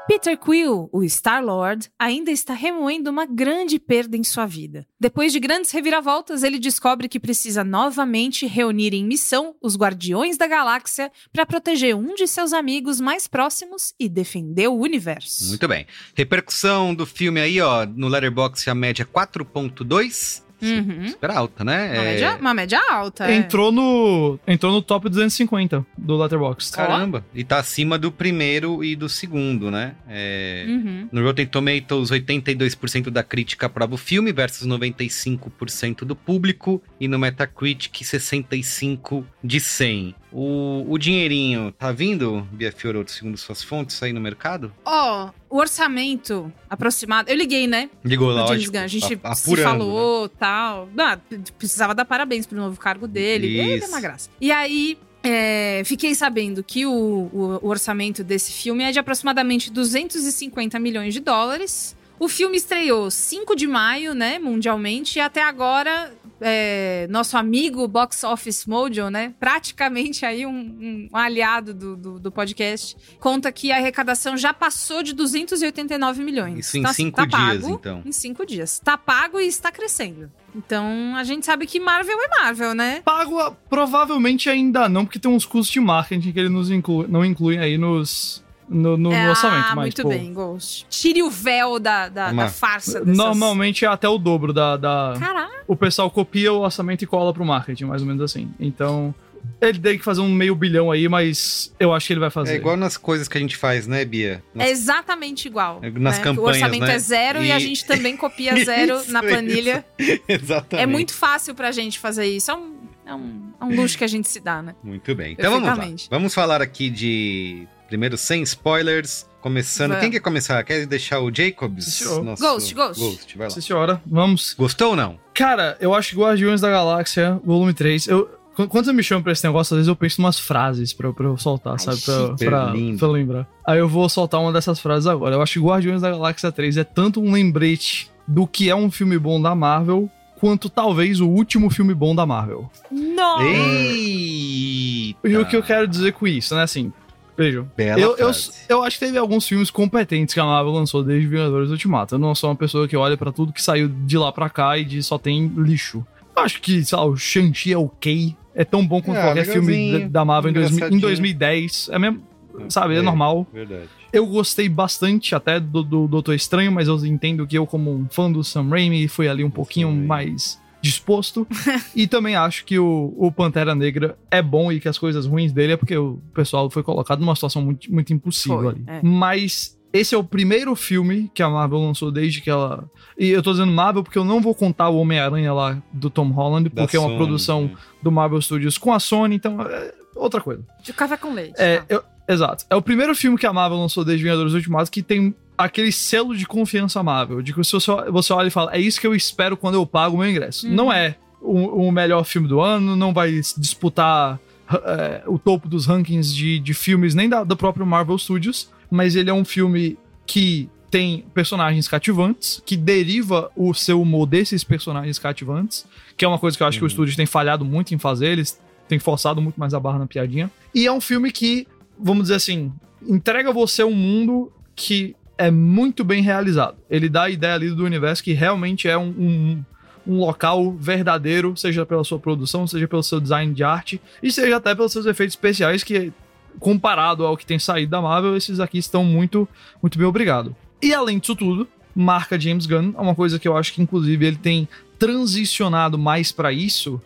[SPEAKER 4] Peter Quill, o Star-Lord, ainda está remoendo uma grande perda em sua vida. Depois de grandes reviravoltas, ele descobre que precisa novamente reunir em missão os Guardiões da Galáxia para proteger um de seus amigos mais próximos e defender o universo.
[SPEAKER 3] Muito bem. Repercussão do filme aí, ó, no Letterboxd a média 4.2.
[SPEAKER 4] Uhum.
[SPEAKER 3] Super alta, né?
[SPEAKER 4] Uma,
[SPEAKER 3] É,
[SPEAKER 4] média, uma média alta. é.
[SPEAKER 5] Entrou no, entrou no top 250 do Letterboxd.
[SPEAKER 3] Caramba. E tá acima do primeiro e do segundo, né? É,
[SPEAKER 4] Uhum.
[SPEAKER 3] No Rotten Tomatoes, 82% da crítica aprova o filme versus 95% do público. E no Metacritic, 65 de 100. O, o dinheirinho tá vindo, Bia Fiorotto, segundo suas fontes, aí no mercado?
[SPEAKER 4] Ó, o orçamento aproximado. Eu liguei, né?
[SPEAKER 3] Ligou lá.
[SPEAKER 4] A gente
[SPEAKER 3] a-
[SPEAKER 4] se
[SPEAKER 3] apurando, né?
[SPEAKER 4] falou tal. Ah, precisava dar parabéns pro novo cargo dele. Ele é
[SPEAKER 3] Isso.
[SPEAKER 4] uma graça. E aí. é, fiquei sabendo que o, o- o orçamento desse filme é de aproximadamente 250 milhões de dólares. O filme estreou 5 de maio, né, mundialmente, e até agora, é, nosso amigo Box Office Mojo, né, praticamente aí um, um aliado do, do, do podcast, conta que a arrecadação já passou de 289 milhões.
[SPEAKER 3] Isso em
[SPEAKER 4] assim,
[SPEAKER 3] cinco
[SPEAKER 4] tá
[SPEAKER 3] dias,
[SPEAKER 4] pago
[SPEAKER 3] então.
[SPEAKER 4] Em cinco dias. Tá pago e está crescendo. Então, a gente sabe que Marvel é Marvel, né?
[SPEAKER 5] Pago ah, provavelmente ainda não, porque tem uns custos de marketing que ele nos inclui, não inclui aí nos, no, no
[SPEAKER 4] É,
[SPEAKER 5] orçamento.
[SPEAKER 4] ah,
[SPEAKER 5] Mas,
[SPEAKER 4] muito
[SPEAKER 5] pô,
[SPEAKER 4] bem, Ghost. Tire o véu da, da, da farsa dessas...
[SPEAKER 5] Normalmente é até o dobro da. da...
[SPEAKER 4] Caraca.
[SPEAKER 5] O pessoal copia o orçamento e cola pro marketing, mais ou menos assim. Então, ele tem que fazer um meio bilhão aí, mas eu acho que ele vai fazer.
[SPEAKER 3] É igual nas coisas que a gente faz, né, Bia? Nas-
[SPEAKER 4] É exatamente igual.
[SPEAKER 3] É, nas
[SPEAKER 4] né?
[SPEAKER 3] campanhas,
[SPEAKER 4] O orçamento
[SPEAKER 3] né?
[SPEAKER 4] é zero e... a
[SPEAKER 3] E-
[SPEAKER 4] gente também copia <laughs> zero
[SPEAKER 3] Isso,
[SPEAKER 4] na planilha. <laughs>
[SPEAKER 3] Exatamente.
[SPEAKER 4] É muito fácil pra gente fazer isso. É um, é um, é um luxo que a gente se dá, né?
[SPEAKER 3] Muito bem. Então vamos lá. Vamos falar aqui de. Primeiro, sem spoilers. Começando.
[SPEAKER 4] Vamos.
[SPEAKER 3] Quem quer começar? Quer deixar o Jacobs?
[SPEAKER 5] Senhor.
[SPEAKER 4] Ghost, Ghost.
[SPEAKER 3] Ghost, vai lá.
[SPEAKER 5] Sim, senhora. Vamos.
[SPEAKER 3] Gostou ou não?
[SPEAKER 5] Cara, eu acho que Guardiões da Galáxia, volume 3. Eu, qu- quando você me chama pra esse negócio, às vezes eu penso em umas frases pra, pra eu soltar,
[SPEAKER 4] Ai,
[SPEAKER 5] sabe? Pra,
[SPEAKER 3] super
[SPEAKER 5] pra,
[SPEAKER 3] lindo.
[SPEAKER 5] pra eu lembrar. Aí eu vou soltar uma dessas frases agora. Eu acho que Guardiões da Galáxia 3 é tanto um lembrete do que é um filme bom da Marvel, quanto talvez o último filme bom da Marvel.
[SPEAKER 4] Não!
[SPEAKER 3] Eita!
[SPEAKER 5] E o que eu quero dizer com isso, né? Assim, vejam.
[SPEAKER 3] Bela
[SPEAKER 5] Eu, eu, eu acho que teve alguns filmes competentes que a Marvel lançou desde Vingadores Ultimato. Eu não sou uma pessoa que olha pra tudo que saiu de lá pra cá e de só tem lixo. Eu acho que, sei lá, o Shang-Chi é ok. É tão bom quanto
[SPEAKER 3] Ah,
[SPEAKER 5] qualquer filme da, Marvel em, 2000 em
[SPEAKER 3] engraçadinho.
[SPEAKER 5] 2010. É mesmo, sabe, é,
[SPEAKER 3] É.
[SPEAKER 5] normal.
[SPEAKER 3] Verdade.
[SPEAKER 5] Eu gostei bastante até do, do Doutor Estranho, mas eu entendo que eu, como um fã do Sam Raimi, fui ali um pouquinho mais disposto. e também acho que o, o Pantera Negra é bom e que as coisas ruins dele é porque o pessoal foi colocado numa situação muito, muito impossível
[SPEAKER 4] Foi,
[SPEAKER 5] ali.
[SPEAKER 4] é.
[SPEAKER 5] Mas esse é o primeiro filme que a Marvel lançou desde que ela. E eu tô dizendo Marvel porque eu não vou contar o Homem-Aranha lá do Tom Holland,
[SPEAKER 3] Da
[SPEAKER 5] porque é uma
[SPEAKER 3] Sony,
[SPEAKER 5] produção
[SPEAKER 3] né?
[SPEAKER 5] do Marvel Studios com a Sony, então é outra coisa.
[SPEAKER 4] De café com leite.
[SPEAKER 5] É,
[SPEAKER 4] tá.
[SPEAKER 5] eu- exato. É o primeiro filme que a Marvel lançou desde Vingadores Ultimatos que tem aquele selo de confiança Marvel. De que se você, você olha e fala, é isso que eu espero quando eu pago o meu ingresso.
[SPEAKER 4] Uhum.
[SPEAKER 5] Não é o, o melhor filme do ano, não vai disputar é, o topo dos rankings de, de filmes nem da, do próprio Marvel Studios, mas ele é um filme que tem personagens cativantes, que deriva o seu humor desses personagens cativantes, que é uma coisa que eu acho que o estúdio tem falhado muito em fazer, eles têm forçado muito mais a barra na piadinha. E é um filme que, vamos dizer assim, entrega você um mundo que é muito bem realizado. Ele dá a ideia ali do universo que realmente é um, um, um local verdadeiro, seja pela sua produção, seja pelo seu design de arte, e seja até pelos seus efeitos especiais, que comparado ao que tem saído da Marvel, esses aqui estão muito, muito bem obrigado. E além disso tudo, marca James Gunn, é uma coisa que eu acho que inclusive ele tem transicionado mais pra isso.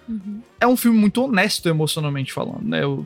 [SPEAKER 5] É um filme muito honesto emocionalmente falando, né? O-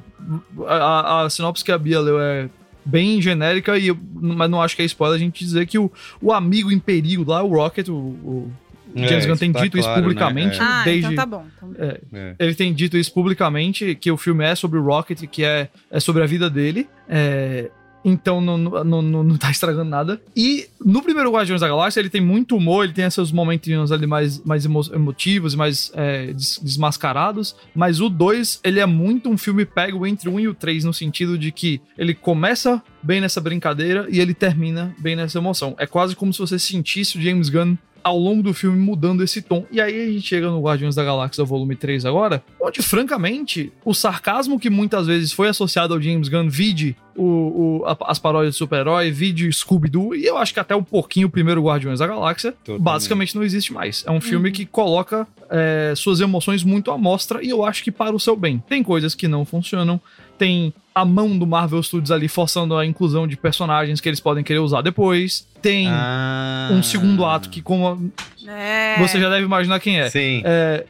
[SPEAKER 5] a, a- a sinopse que a Bia leu é bem genérica, e eu- mas não acho que é spoiler a gente dizer que o, o amigo em perigo lá, o Rocket, o, o
[SPEAKER 3] É,
[SPEAKER 5] James Gunn tem
[SPEAKER 3] isso tá
[SPEAKER 5] dito isso
[SPEAKER 3] claro, né?
[SPEAKER 5] publicamente
[SPEAKER 3] É.
[SPEAKER 4] Ah,
[SPEAKER 5] desde...
[SPEAKER 4] então tá bom. Então-
[SPEAKER 5] é,
[SPEAKER 3] É.
[SPEAKER 5] ele tem dito isso publicamente, que o filme é sobre o Rocket, que é, é sobre a vida dele. É, então não, não, não, não tá estragando nada. E no primeiro Guardiões da Galáxia, ele tem muito humor, ele tem esses momentinhos ali mais, mais emo- emotivos e mais é, des- desmascarados. Mas o 2, ele é muito um filme pego entre o 1 e o 3, no sentido de que ele começa bem nessa brincadeira e ele termina bem nessa emoção. É quase como se você sentisse o James Gunn ao longo do filme mudando esse tom. E aí a gente chega no Guardiões da Galáxia volume 3 agora, onde, francamente, o sarcasmo que muitas vezes foi associado ao James Gunn, vide o, o- a- as paródias de super-herói, vide Scooby-Doo, e eu acho que até um pouquinho o primeiro Guardiões da Galáxia,
[SPEAKER 3] Totalmente.
[SPEAKER 5] basicamente não existe mais. É um filme que coloca é, suas emoções muito à mostra, e eu acho que para o seu bem. Tem coisas que não funcionam, tem a mão do Marvel Studios ali forçando a inclusão de personagens que eles podem querer usar depois. Tem
[SPEAKER 3] Ah.
[SPEAKER 5] um segundo ato que, como
[SPEAKER 4] É.
[SPEAKER 5] você já deve imaginar quem é.
[SPEAKER 3] Sim.
[SPEAKER 5] É,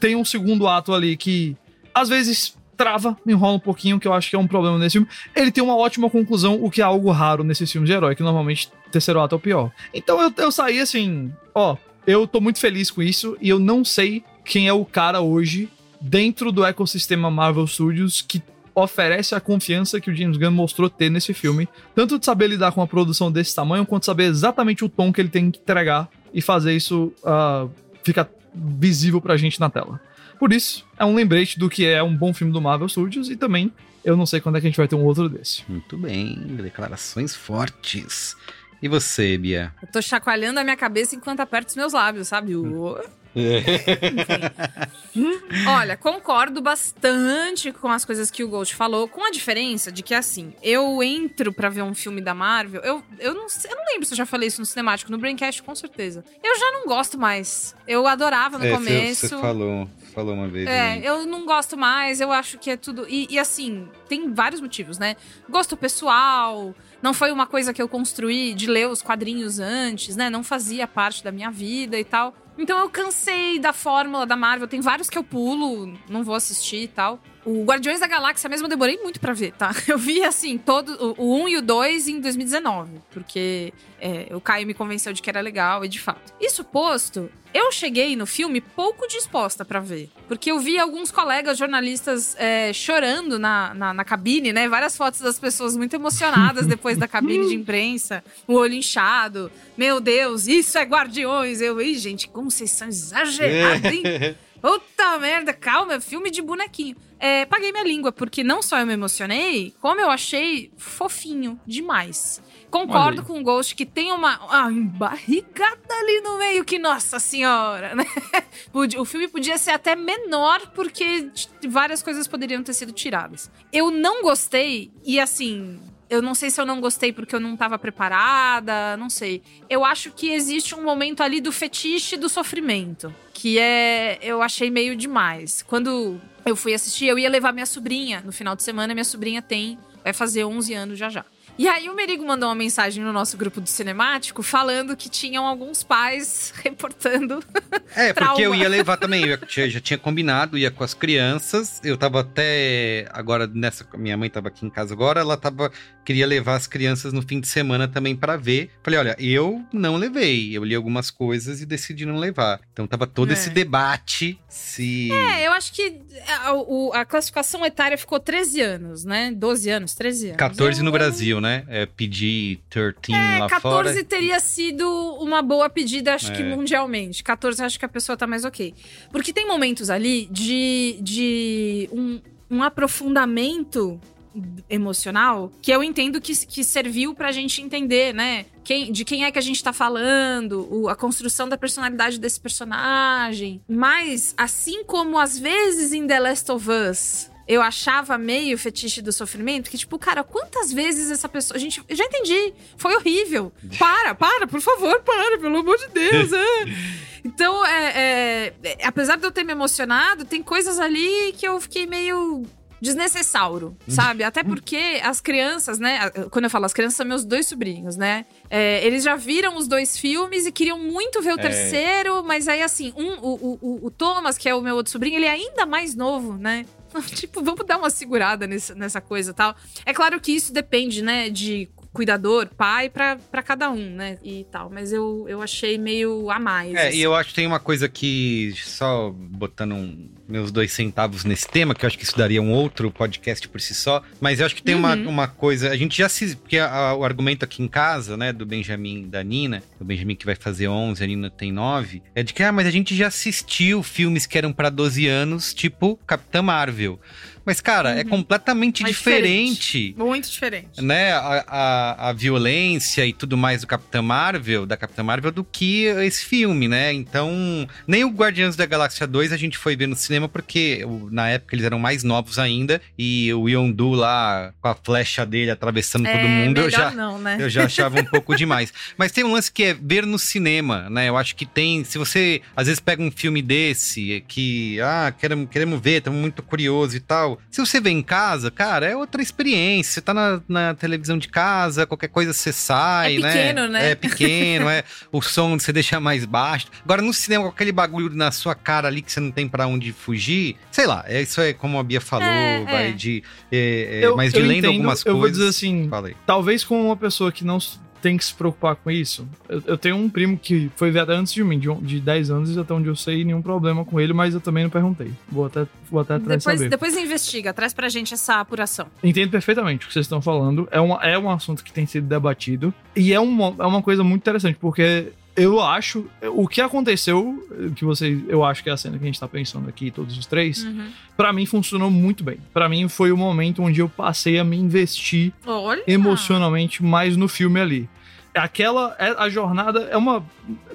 [SPEAKER 5] tem um segundo ato ali que às vezes trava, enrola um pouquinho, que eu acho que é um problema nesse filme. Ele tem uma ótima conclusão, o que é algo raro nesses filmes de herói, que normalmente o terceiro ato é o pior. Então eu, eu saí assim, ó, eu tô muito feliz com isso e eu não sei quem é o cara hoje dentro do ecossistema Marvel Studios que oferece a confiança que o James Gunn mostrou ter nesse filme, tanto de saber lidar com uma produção desse tamanho, quanto saber exatamente o tom que ele tem que entregar e fazer isso ah, ficar visível pra gente na tela. Por isso, é um lembrete do que é um bom filme do Marvel Studios e também eu não sei quando é que a gente vai ter um outro desse.
[SPEAKER 3] Muito bem, declarações fortes. E você, Bia?
[SPEAKER 4] Eu tô chacoalhando a minha cabeça enquanto aperto os meus lábios, sabe? O- <laughs> Olha, concordo bastante com as coisas que o Ghost falou, com a diferença de que, assim, eu entro pra ver um filme da Marvel, eu, eu, não, eu não lembro se eu já falei isso no cinemático, no Braincast, com certeza. Eu já não gosto mais. Eu adorava no
[SPEAKER 3] É,
[SPEAKER 4] começo.
[SPEAKER 3] Você falou, falou uma vez.
[SPEAKER 4] É,
[SPEAKER 3] né?
[SPEAKER 4] eu não gosto mais, eu acho que é tudo. E, e, assim, tem vários motivos, né? Gosto pessoal, não foi uma coisa que eu construí de ler os quadrinhos antes, né? Não fazia parte da minha vida e tal. Então eu cansei da fórmula da Marvel. Tem vários que eu pulo, não vou assistir e tal. O Guardiões da Galáxia mesmo eu demorei muito pra ver, tá? <laughs> Eu vi, assim, todo, o, o 1 e o 2 em 2019, porque é, o Caio me convenceu de que era legal e de fato. Isso posto, eu cheguei no filme pouco disposta pra ver, porque eu vi alguns colegas jornalistas é, chorando na, na, na cabine, né? Várias fotos das pessoas muito emocionadas depois da cabine de imprensa, o olho inchado. Meu Deus, isso é Guardiões! Eu, ih, gente, como vocês são exagerados, hein? <laughs> Puta merda, calma, é filme de bonequinho. É, paguei minha língua, porque não só eu me emocionei, como eu achei fofinho demais. Concordo com o Ghost que tem uma, uma embarrigada ali no meio que, nossa senhora, né? <laughs> O filme podia ser até menor, porque várias coisas poderiam ter sido tiradas. Eu não gostei, e assim, eu não sei se eu não gostei porque eu não tava preparada, não sei. Eu acho que existe um momento ali do fetiche do sofrimento, que é, eu achei meio demais. Quando eu fui assistir, eu ia levar minha sobrinha no final de semana, minha sobrinha tem, vai fazer 11 anos já já. E aí o Merigo mandou uma mensagem no nosso grupo do Cinemático falando que tinham alguns pais <laughs> reportando
[SPEAKER 3] É, <laughs> porque eu ia levar também, eu já, tinha combinado, ia com as crianças. Eu tava até agora nessa, minha mãe tava aqui em casa agora, ela tava queria levar as crianças no fim de semana também pra ver. Falei, olha, eu não levei, eu li algumas coisas e decidi não levar. Então tava todo
[SPEAKER 4] É.
[SPEAKER 3] esse debate se
[SPEAKER 4] É, eu acho que a, o- a classificação etária ficou 13 anos, né? 12 anos, 13 anos.
[SPEAKER 3] 14 no Brasil, né? É pedir 13
[SPEAKER 4] É,
[SPEAKER 3] lá
[SPEAKER 4] 14
[SPEAKER 3] fora.
[SPEAKER 4] teria sido uma boa pedida, acho que
[SPEAKER 3] É.
[SPEAKER 4] mundialmente. 14 acho que a pessoa tá mais ok. Porque tem momentos ali de, de um, um aprofundamento emocional que eu entendo que, que serviu pra gente entender, né? Quem, de quem é que a gente tá falando, o- a construção da personalidade desse personagem. Mas, assim como às vezes em The Last of Us eu achava meio fetiche do sofrimento, que tipo, cara, quantas vezes essa pessoa. Gente, eu já entendi. Foi horrível. <laughs> Para, para, por favor, para, pelo amor de Deus. é. <laughs> Então, é, é, é, apesar de eu ter me emocionado, tem coisas ali que eu fiquei meio desnecessário, sabe? Até porque as crianças, né? Quando eu falo as crianças, são meus dois sobrinhos, né? É, eles já viram os dois filmes e queriam muito ver o
[SPEAKER 3] É.
[SPEAKER 4] terceiro, mas aí, assim, um, o, o, o Thomas, que é o meu outro sobrinho, ele é ainda mais novo, né? <laughs> tipo, vamos dar uma segurada nessa, nessa coisa tal. É claro que isso depende, né, de cuidador, pai, pra, pra cada um, né, e tal. Mas eu, eu achei meio a mais.
[SPEAKER 3] É,
[SPEAKER 4] assim.
[SPEAKER 3] e eu acho que tem uma coisa que, só botando um- meus dois centavos nesse tema, que eu acho que isso daria um outro podcast por si só, mas eu acho que tem uma,
[SPEAKER 4] Uhum.
[SPEAKER 3] uma coisa, a gente já se, porque a- o argumento aqui em casa, né, do Benjamin e da Nina, o Benjamin que vai fazer 11, a Nina tem 9, é de que, ah, mas a gente já assistiu filmes que eram pra 12 anos, tipo Capitã Marvel. Mas, cara, é completamente
[SPEAKER 4] Mas
[SPEAKER 3] diferente.
[SPEAKER 4] Muito diferente.
[SPEAKER 3] Né, a, a, a violência e tudo mais do Capitã Marvel, da Capitã Marvel, do que esse filme, né? Então, nem o Guardiões da Galáxia 2 a gente foi ver no cinema porque na época eles eram mais novos ainda e o Yondu lá com a flecha dele atravessando todo
[SPEAKER 4] é,
[SPEAKER 3] mundo, eu já
[SPEAKER 4] não, né?
[SPEAKER 3] eu já achava um <laughs> pouco demais. Mas tem um lance que é ver no cinema, né? Eu acho que tem. Se você às vezes pega um filme desse que, ah, queremos, queremos ver, estamos muito curiosos e tal. Se você vê em casa, cara, é outra experiência. Você tá na, na televisão de casa, qualquer coisa você sai,
[SPEAKER 4] É pequeno, né?
[SPEAKER 3] É pequeno, é. O som você deixa mais baixo. Agora no cinema, com aquele bagulho na sua cara ali que você não tem pra onde fugir, sei lá, é, isso é como a Bia falou,
[SPEAKER 4] É,
[SPEAKER 3] vai
[SPEAKER 4] é.
[SPEAKER 3] de. é, é,
[SPEAKER 5] Eu-
[SPEAKER 3] mas de
[SPEAKER 5] eu
[SPEAKER 3] lendo
[SPEAKER 5] entendo,
[SPEAKER 3] algumas
[SPEAKER 5] eu
[SPEAKER 3] coisas.
[SPEAKER 5] vou dizer assim,
[SPEAKER 3] Falei.
[SPEAKER 5] talvez com uma pessoa que não tem que se preocupar com isso. Eu, eu tenho um primo que foi viado antes de mim, de, de 10 anos, e até onde eu sei, nenhum problema com ele, mas eu também não perguntei. Vou até, vou até atrás
[SPEAKER 4] Depois,
[SPEAKER 5] saber.
[SPEAKER 4] depois investiga, traz pra gente essa apuração.
[SPEAKER 5] Entendo perfeitamente o que vocês estão falando. É, uma, é um assunto que tem sido debatido. E é uma, é uma coisa muito interessante, porque eu acho. O que aconteceu, que vocês. Eu acho que é a cena que a gente tá pensando aqui, todos os três,
[SPEAKER 4] Uhum.
[SPEAKER 5] pra mim funcionou muito bem. Pra mim foi o momento onde eu passei a me investir
[SPEAKER 4] Olha.
[SPEAKER 5] emocionalmente mais no filme ali. Aquela. É, a jornada é uma.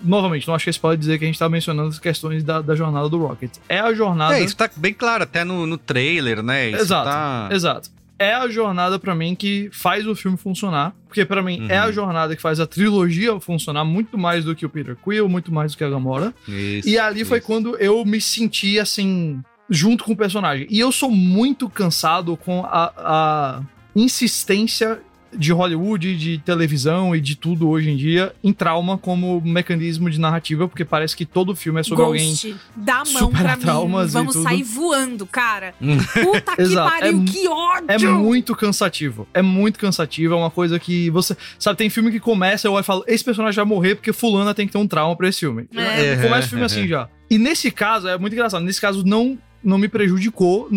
[SPEAKER 5] Novamente, não acho que você pode dizer que a gente tá mencionando as questões da, da jornada do Rocket. É a jornada.
[SPEAKER 3] É, isso tá bem claro, até no, no trailer, né? Isso
[SPEAKER 5] Exato,
[SPEAKER 3] tá-
[SPEAKER 5] exato. É a jornada pra mim que faz o filme funcionar, porque pra mim é
[SPEAKER 3] Uhum.
[SPEAKER 5] a jornada que faz a trilogia funcionar muito mais do que o Peter Quill, muito mais do que a Gamora.
[SPEAKER 3] Isso,
[SPEAKER 5] e ali foi
[SPEAKER 3] isso.
[SPEAKER 5] quando eu me senti assim junto com o personagem. E eu sou muito cansado com a, a insistência de Hollywood, de televisão e de tudo hoje em dia em trauma como mecanismo de narrativa, porque parece que todo filme é sobre alguém
[SPEAKER 4] Ghost, dá a mão pra mim.
[SPEAKER 5] traumas e
[SPEAKER 4] Vamos
[SPEAKER 5] tudo.
[SPEAKER 4] sair voando, cara. Puta que <laughs>
[SPEAKER 5] Exato,
[SPEAKER 4] pariu,
[SPEAKER 5] é
[SPEAKER 4] que ódio!
[SPEAKER 5] É muito cansativo. É muito cansativo. É uma coisa que você. Sabe, tem filme que começa, eu olho e falo: esse personagem vai morrer porque Fulana tem que ter um trauma pra esse filme.
[SPEAKER 4] É.
[SPEAKER 5] Começa o filme assim já. E nesse caso, é muito engraçado. Nesse caso, não. Não me prejudicou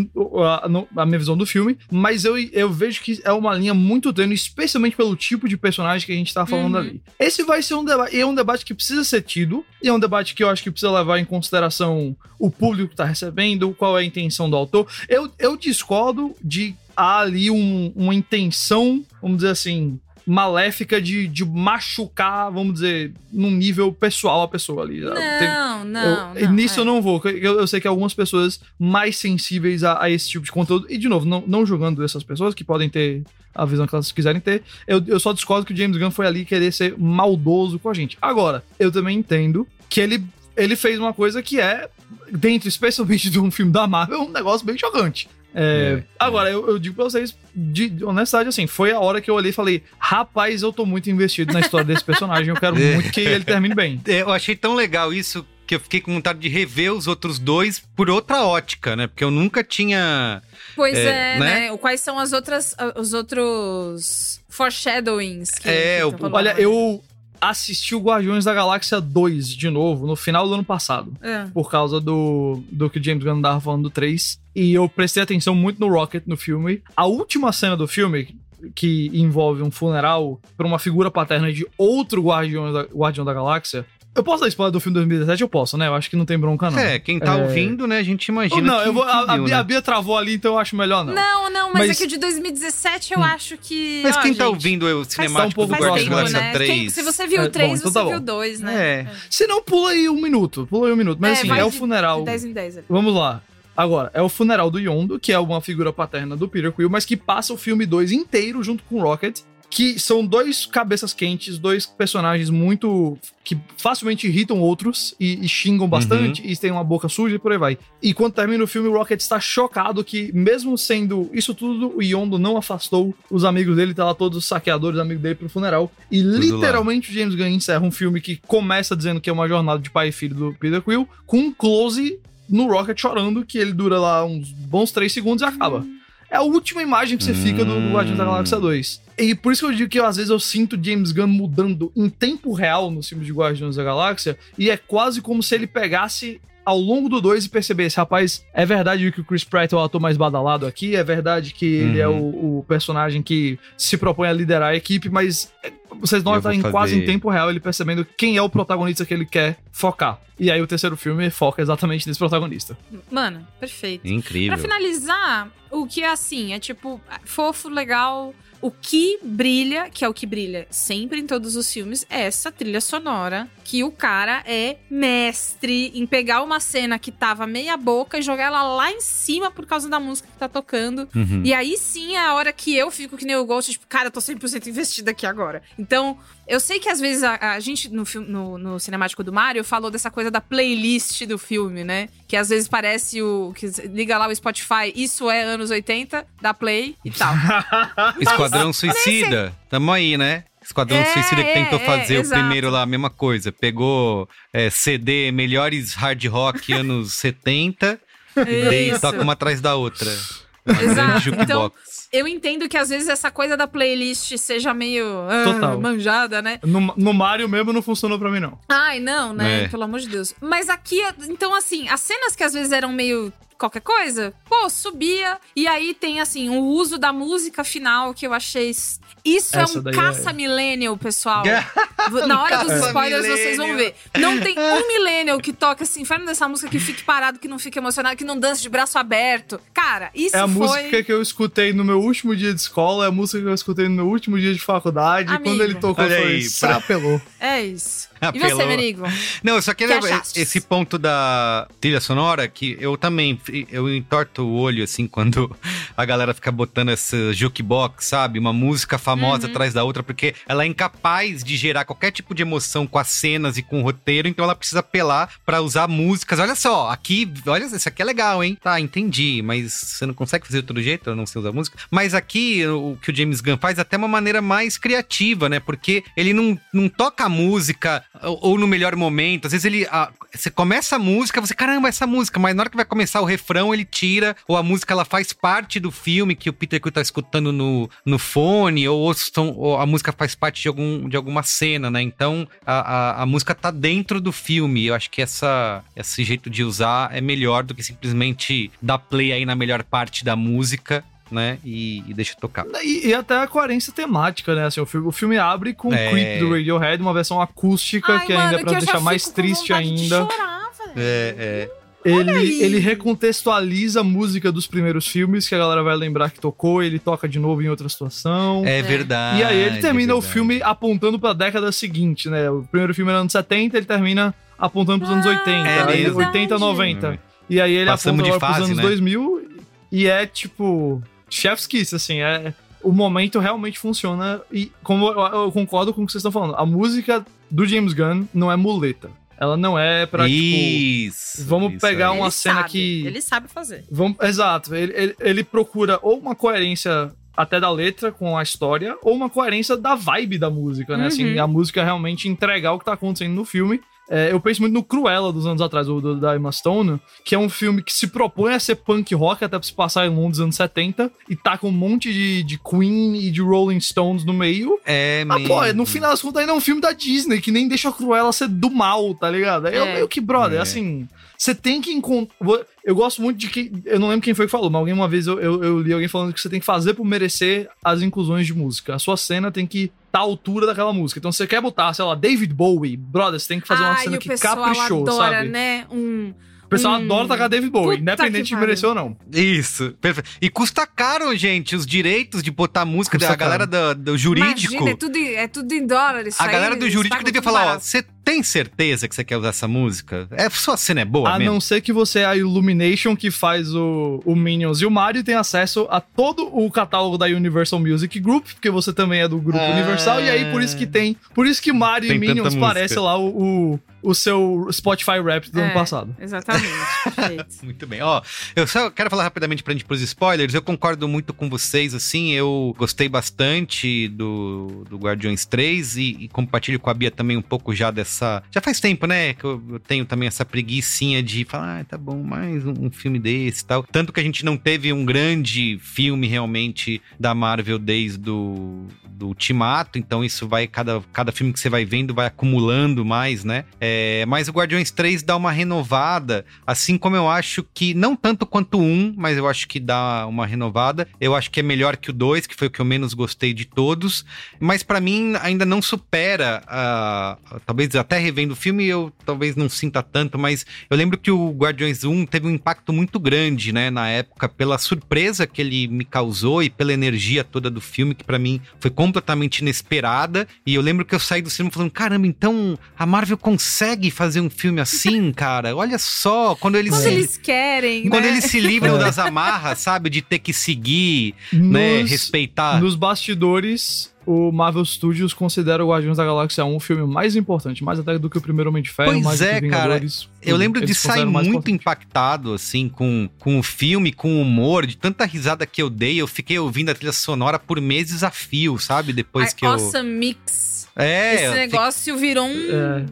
[SPEAKER 5] a, a- minha visão do filme, mas eu, eu vejo que é uma linha muito tênue, especialmente pelo tipo de personagem que a gente tá falando
[SPEAKER 4] Uhum.
[SPEAKER 5] ali. Esse vai ser um debate, e é um debate que precisa ser tido, e é um debate que eu acho que precisa levar em consideração o público que tá recebendo, qual é a intenção do autor. Eu, eu discordo de há ali um- uma intenção, vamos dizer assim, maléfica de, de machucar, vamos dizer, num nível pessoal a pessoa ali. Tem-
[SPEAKER 4] Não, não,
[SPEAKER 5] eu-
[SPEAKER 4] não.
[SPEAKER 5] nisso
[SPEAKER 4] é.
[SPEAKER 5] eu não vou. Eu, eu sei que algumas pessoas mais sensíveis a, a esse tipo de conteúdo. E, de novo, não, não julgando essas pessoas que podem ter a visão que elas quiserem ter. Eu, eu só discordo que o James Gunn foi ali querer ser maldoso com a gente. Agora, eu também entendo que ele, ele fez uma coisa que é, dentro especialmente <laughs> de um filme da Marvel, um negócio bem chocante. É,
[SPEAKER 3] É.
[SPEAKER 5] Agora, eu, eu digo pra vocês, de, de honestidade, assim, foi a hora que eu olhei e falei: rapaz, eu tô muito investido na história desse personagem, eu quero <laughs>
[SPEAKER 3] É.
[SPEAKER 5] muito que ele termine bem.
[SPEAKER 3] É, Eu achei tão legal isso que eu fiquei com vontade de rever os outros dois por outra ótica, né? Porque eu nunca tinha.
[SPEAKER 4] Pois
[SPEAKER 3] É,
[SPEAKER 4] é,
[SPEAKER 3] né?
[SPEAKER 4] né? Quais são as outras, os outros foreshadowings que,
[SPEAKER 3] É,
[SPEAKER 4] que?
[SPEAKER 5] Olha, eu assisti o Guardiões da Galáxia 2 de novo, no final do ano passado.
[SPEAKER 4] É.
[SPEAKER 5] Por causa do, do que o James Gunn tava falando do 3. E eu prestei atenção muito no Rocket no filme. A última cena do filme, que envolve um funeral pra uma figura paterna de outro Guardião da, Guardião da Galáxia. Eu posso dar spoiler do filme 2017? Eu posso, né? Eu acho que não tem bronca, não.
[SPEAKER 3] É, quem tá
[SPEAKER 5] É.
[SPEAKER 3] ouvindo, né? A gente imagina.
[SPEAKER 5] Não,
[SPEAKER 3] que,
[SPEAKER 5] eu vou, a,
[SPEAKER 3] que
[SPEAKER 5] a
[SPEAKER 3] viu,
[SPEAKER 5] Bia,
[SPEAKER 3] né?
[SPEAKER 5] a Bia travou ali, então eu acho melhor não.
[SPEAKER 4] Não, não, mas,
[SPEAKER 5] Mas-
[SPEAKER 4] é que o de 2017 eu acho que.
[SPEAKER 3] Mas
[SPEAKER 4] ó,
[SPEAKER 3] quem tá
[SPEAKER 4] gente,
[SPEAKER 3] ouvindo o cinemático
[SPEAKER 5] um pouco
[SPEAKER 3] do
[SPEAKER 4] tempo,
[SPEAKER 3] da Galáxia
[SPEAKER 4] né?
[SPEAKER 3] 3?
[SPEAKER 4] Quem- se você viu
[SPEAKER 5] É,
[SPEAKER 4] o 3,
[SPEAKER 5] bom, então
[SPEAKER 4] você
[SPEAKER 5] tá
[SPEAKER 4] viu o 2, né?
[SPEAKER 3] É.
[SPEAKER 5] Se não, pula aí um minuto. Pula aí um minuto. Mas assim,
[SPEAKER 4] vai
[SPEAKER 5] é o
[SPEAKER 4] de-
[SPEAKER 5] funeral.
[SPEAKER 4] de 10 em 10 ali.
[SPEAKER 5] Vamos lá. Agora, é o funeral do Yondo, que é uma figura paterna do Peter Quill, mas que passa o filme 2 inteiro junto com o Rocket, que são dois cabeças quentes, dois personagens muito. que facilmente irritam outros e, e xingam bastante, e têm uma boca suja e por aí vai. E quando termina o filme, o Rocket está chocado que, mesmo sendo isso tudo, o Yondo não afastou os amigos dele, tá lá todos os saqueadores amigos dele pro funeral. E
[SPEAKER 3] lá.
[SPEAKER 5] literalmente o James Gunn encerra um filme que começa dizendo que é uma jornada de pai e filho do Peter Quill, com um close no Rocket chorando, que ele dura lá uns bons três segundos e acaba. É a última imagem que você fica do Guardiões da Galáxia 2. E por isso que eu digo que às vezes eu sinto James Gunn mudando em tempo real nos filmes de Guardiões da Galáxia, e é quase como se ele pegasse ao longo do 2 e perceber se, rapaz, é verdade que o Chris Pratt é o ator mais badalado aqui, é verdade que ele é
[SPEAKER 3] Uhum.
[SPEAKER 5] o, o personagem que se propõe a liderar a equipe, mas é, vocês notam em
[SPEAKER 3] fazer-
[SPEAKER 5] quase em tempo real ele percebendo quem é o protagonista que ele quer focar. E aí o terceiro filme foca exatamente nesse protagonista.
[SPEAKER 4] Mano, perfeito.
[SPEAKER 3] Incrível.
[SPEAKER 4] Pra finalizar, o que é assim, é tipo, fofo, legal. O que brilha, que é o que brilha sempre em todos os filmes, é essa trilha sonora. Que o cara é mestre em pegar uma cena que tava meia boca e jogar ela lá em cima por causa da música que tá tocando.
[SPEAKER 3] Uhum.
[SPEAKER 4] E aí sim é a hora que eu fico que nem o Ghost, tipo, cara, eu tô 100% investida aqui agora. Então, eu sei que às vezes a, a gente no, filme, no, no cinemático do Mario falou dessa coisa da playlist do filme, né? Que às vezes parece o. que liga lá o Spotify, isso é anos 80, dá play e tal. <laughs>
[SPEAKER 3] Esquadrão Suicida. Tamo aí, né? Esquadrão
[SPEAKER 4] É,
[SPEAKER 3] Suicida que tentou
[SPEAKER 4] é,
[SPEAKER 3] fazer
[SPEAKER 4] é,
[SPEAKER 3] o
[SPEAKER 4] exato.
[SPEAKER 3] primeiro lá, a mesma coisa. Pegou é, CD, melhores hard rock anos 70, e
[SPEAKER 4] Isso.
[SPEAKER 3] toca uma atrás da outra. Uma
[SPEAKER 4] Exato.
[SPEAKER 3] jukebox.
[SPEAKER 4] Então, Eu entendo que às vezes essa coisa da playlist seja meio ah, manjada, né?
[SPEAKER 5] No, no Mario mesmo não funcionou pra mim, não.
[SPEAKER 4] Ai, não, né?
[SPEAKER 3] É.
[SPEAKER 4] Pelo amor de Deus. Mas aqui, então, assim, as cenas que às vezes eram meio qualquer coisa, pô, subia. E aí tem, assim, o uso da música final que eu achei. Isso
[SPEAKER 5] Essa
[SPEAKER 4] é um
[SPEAKER 5] daí é-
[SPEAKER 4] caça-millennial, pessoal. Na hora dos spoilers, vocês vão ver. Não tem um millennial que toca esse inferno dessa música que fique parado, que não fique emocionado, que não dance de braço aberto. Cara, isso
[SPEAKER 5] É a
[SPEAKER 4] foi.
[SPEAKER 5] música que eu escutei no meu último dia de escola, é a música que eu escutei no meu último dia de faculdade. E
[SPEAKER 4] Amigo.
[SPEAKER 5] quando ele tocou, eu
[SPEAKER 3] Olha
[SPEAKER 5] falei,
[SPEAKER 3] aí,
[SPEAKER 5] "Sá,
[SPEAKER 3] pra-
[SPEAKER 5] apelou.
[SPEAKER 4] É isso. <laughs> E você, Merigo?
[SPEAKER 3] Não, eu só queria
[SPEAKER 4] Que
[SPEAKER 3] esse ponto da trilha sonora que eu também eu entorto o olho assim quando <laughs> a galera fica botando essa jukebox, sabe? Uma música famosa
[SPEAKER 4] Uhum.
[SPEAKER 3] atrás da outra, porque ela é incapaz de gerar qualquer tipo de emoção com as cenas e com o roteiro, então ela precisa apelar pra usar músicas. Olha só, aqui, olha, isso aqui é legal, hein? Tá, entendi, mas você não consegue fazer de outro jeito, eu não sei usar música. Mas aqui o que o James Gunn faz é até uma maneira mais criativa, né? Porque ele não, não toca a música ou, no melhor momento. Às vezes ele. ah, você começa a música, você, caramba, essa música, mas na hora que vai começar o refrão, ele tira, ou a música ela faz parte do filme que o Peter Quill tá escutando no, no fone, ou, ou são- ou a música faz parte de, algum, de alguma cena, né? Então a, a, a música tá dentro do filme. Eu acho que essa, esse jeito de usar é melhor do que simplesmente dar play aí na melhor parte da música. Né? E, e deixa tocar.
[SPEAKER 5] E, e até a coerência temática, né? Assim, o, filme, o filme abre com
[SPEAKER 3] É.
[SPEAKER 5] o Creep do Radiohead, uma versão acústica,
[SPEAKER 4] Ai,
[SPEAKER 5] que
[SPEAKER 4] mano,
[SPEAKER 5] ainda é
[SPEAKER 4] que
[SPEAKER 5] pra
[SPEAKER 4] eu já
[SPEAKER 5] deixar mais triste ainda.
[SPEAKER 4] chorar, velho.
[SPEAKER 3] É, é.
[SPEAKER 5] Ele, ele recontextualiza a música dos primeiros filmes, que a galera vai lembrar que tocou, ele toca de novo em outra situação.
[SPEAKER 3] É verdade.
[SPEAKER 5] E aí ele termina
[SPEAKER 3] é
[SPEAKER 5] o filme apontando pra década seguinte, né? O primeiro filme era anos 70, ele termina apontando pros anos 80,
[SPEAKER 3] é
[SPEAKER 5] aí
[SPEAKER 3] mesmo.
[SPEAKER 5] 80, 90. E aí ele
[SPEAKER 3] Passamos
[SPEAKER 5] aponta
[SPEAKER 3] de
[SPEAKER 5] agora pros
[SPEAKER 3] fase,
[SPEAKER 5] anos
[SPEAKER 3] né?
[SPEAKER 5] 2000 e é tipo chef's kiss, assim, é o momento realmente funciona e como eu, eu concordo com o que vocês estão falando, a música do James Gunn não é muleta. Ela não é pra tipo
[SPEAKER 3] Isso.
[SPEAKER 5] vamos
[SPEAKER 3] isso
[SPEAKER 5] pegar
[SPEAKER 3] aí.
[SPEAKER 5] uma
[SPEAKER 4] Ele
[SPEAKER 5] cena
[SPEAKER 4] sabe,
[SPEAKER 5] que
[SPEAKER 4] Ele sabe fazer.
[SPEAKER 5] Vamos, exato. Ele, ele, ele procura ou uma coerência até da letra com a história, ou uma coerência da vibe da música, né? Assim,
[SPEAKER 4] Uhum.
[SPEAKER 5] a música realmente entregar o que tá acontecendo no filme. É, eu penso muito no Cruella dos anos atrás, do, do- da Emma Stone, que é um filme que se propõe a ser punk rock até pra se passar em Londres dos anos 70, e tá com um monte de, de Queen e de Rolling Stones no meio.
[SPEAKER 3] É
[SPEAKER 5] Ah,
[SPEAKER 3] mesmo.
[SPEAKER 5] pô, no final das contas ainda é um filme da Disney, que nem deixa a Cruella ser do mal, tá ligado? Aí é,
[SPEAKER 4] É.
[SPEAKER 5] meio que, brother,
[SPEAKER 3] É.
[SPEAKER 5] assim, você tem que encontrar. Eu gosto muito de que. Eu não lembro quem foi que falou, mas alguém uma vez eu, eu, eu li alguém falando que você tem que fazer por merecer as inclusões de música. A sua cena tem que à altura daquela música. Então, se você quer botar, sei lá, David Bowie, brother, você tem que fazer uma
[SPEAKER 4] Ai,
[SPEAKER 5] cena que caprichou,
[SPEAKER 4] adora,
[SPEAKER 5] sabe?
[SPEAKER 4] né? Um...
[SPEAKER 5] O pessoal
[SPEAKER 4] Hum.
[SPEAKER 5] adora tacar David Bowie,
[SPEAKER 4] Puta
[SPEAKER 5] independente de merecer ou não.
[SPEAKER 3] Isso, perfeito. E custa caro, gente, os direitos de botar música
[SPEAKER 5] Custa
[SPEAKER 3] da galera do, do jurídico.
[SPEAKER 4] Imagina, é tudo, em- é tudo em dólar. Isso
[SPEAKER 3] a
[SPEAKER 4] aí,
[SPEAKER 3] galera do jurídico devia falar, ó, você tem certeza que você quer usar essa música? É, sua cena é boa
[SPEAKER 5] A
[SPEAKER 3] mesmo?
[SPEAKER 5] não ser que você é a Illumination que faz o, o Minions e o Mario tem acesso a todo o catálogo da Universal Music Group, porque você também é do grupo
[SPEAKER 3] Ah.
[SPEAKER 5] Universal, e aí por isso que tem. Por isso que Mario
[SPEAKER 3] Tem
[SPEAKER 5] e Minions parece lá o, o, o seu Spotify Rap do
[SPEAKER 4] É,
[SPEAKER 5] ano passado.
[SPEAKER 4] Exatamente. <laughs>
[SPEAKER 3] Muito bem. Ó, eu só quero falar rapidamente pra gente ir pros spoilers. Eu concordo muito com vocês, assim. Eu gostei bastante do, do Guardiões 3 e, e compartilho com a Bia também um pouco já essa. Já faz tempo, né? Que eu, eu tenho também essa preguiçinha de falar, ah, tá bom, mais um, um filme desse e tal. Tanto que a gente não teve um grande filme realmente da Marvel desde o do Ultimato, então isso vai, cada, cada filme que você vai vendo vai acumulando mais, né? É, mas o Guardiões 3 dá uma renovada, assim como eu acho que, não tanto quanto 1, mas eu acho que dá uma renovada. Eu acho que é melhor que o 2, que foi o que eu menos gostei de todos, mas para mim ainda não supera, uh, talvez até revendo o filme eu talvez não sinta tanto, mas eu lembro que o Guardiões 1 teve um impacto muito grande, né, na época, pela surpresa que ele me causou e pela energia toda do filme, que para mim foi completamente inesperada. E eu lembro que eu saí do cinema falando: caramba, então a Marvel consegue fazer um filme assim, <laughs> cara? Olha só, quando eles.
[SPEAKER 4] Quando
[SPEAKER 3] se...
[SPEAKER 4] eles querem.
[SPEAKER 3] Quando
[SPEAKER 4] né?
[SPEAKER 3] eles se livram <laughs> das amarras, sabe? De ter que seguir, né?
[SPEAKER 5] Nos-
[SPEAKER 3] Respeitar.
[SPEAKER 5] Nos bastidores, o Marvel Studios considera o Guardiões da Galáxia 1 o filme mais importante, mais até do que o primeiro Homem de Ferro,
[SPEAKER 3] Pois
[SPEAKER 5] mais do
[SPEAKER 3] é,
[SPEAKER 5] que
[SPEAKER 3] cara. Eu lembro de sair muito
[SPEAKER 5] importante.
[SPEAKER 3] impactado, assim, com, com o filme, com o humor, de tanta risada que eu dei. Eu fiquei ouvindo a trilha sonora por meses a fio, sabe? Depois
[SPEAKER 4] Ai,
[SPEAKER 3] que eu.
[SPEAKER 4] Awesome Mix.
[SPEAKER 3] É,
[SPEAKER 4] Esse negócio virou um.
[SPEAKER 5] É.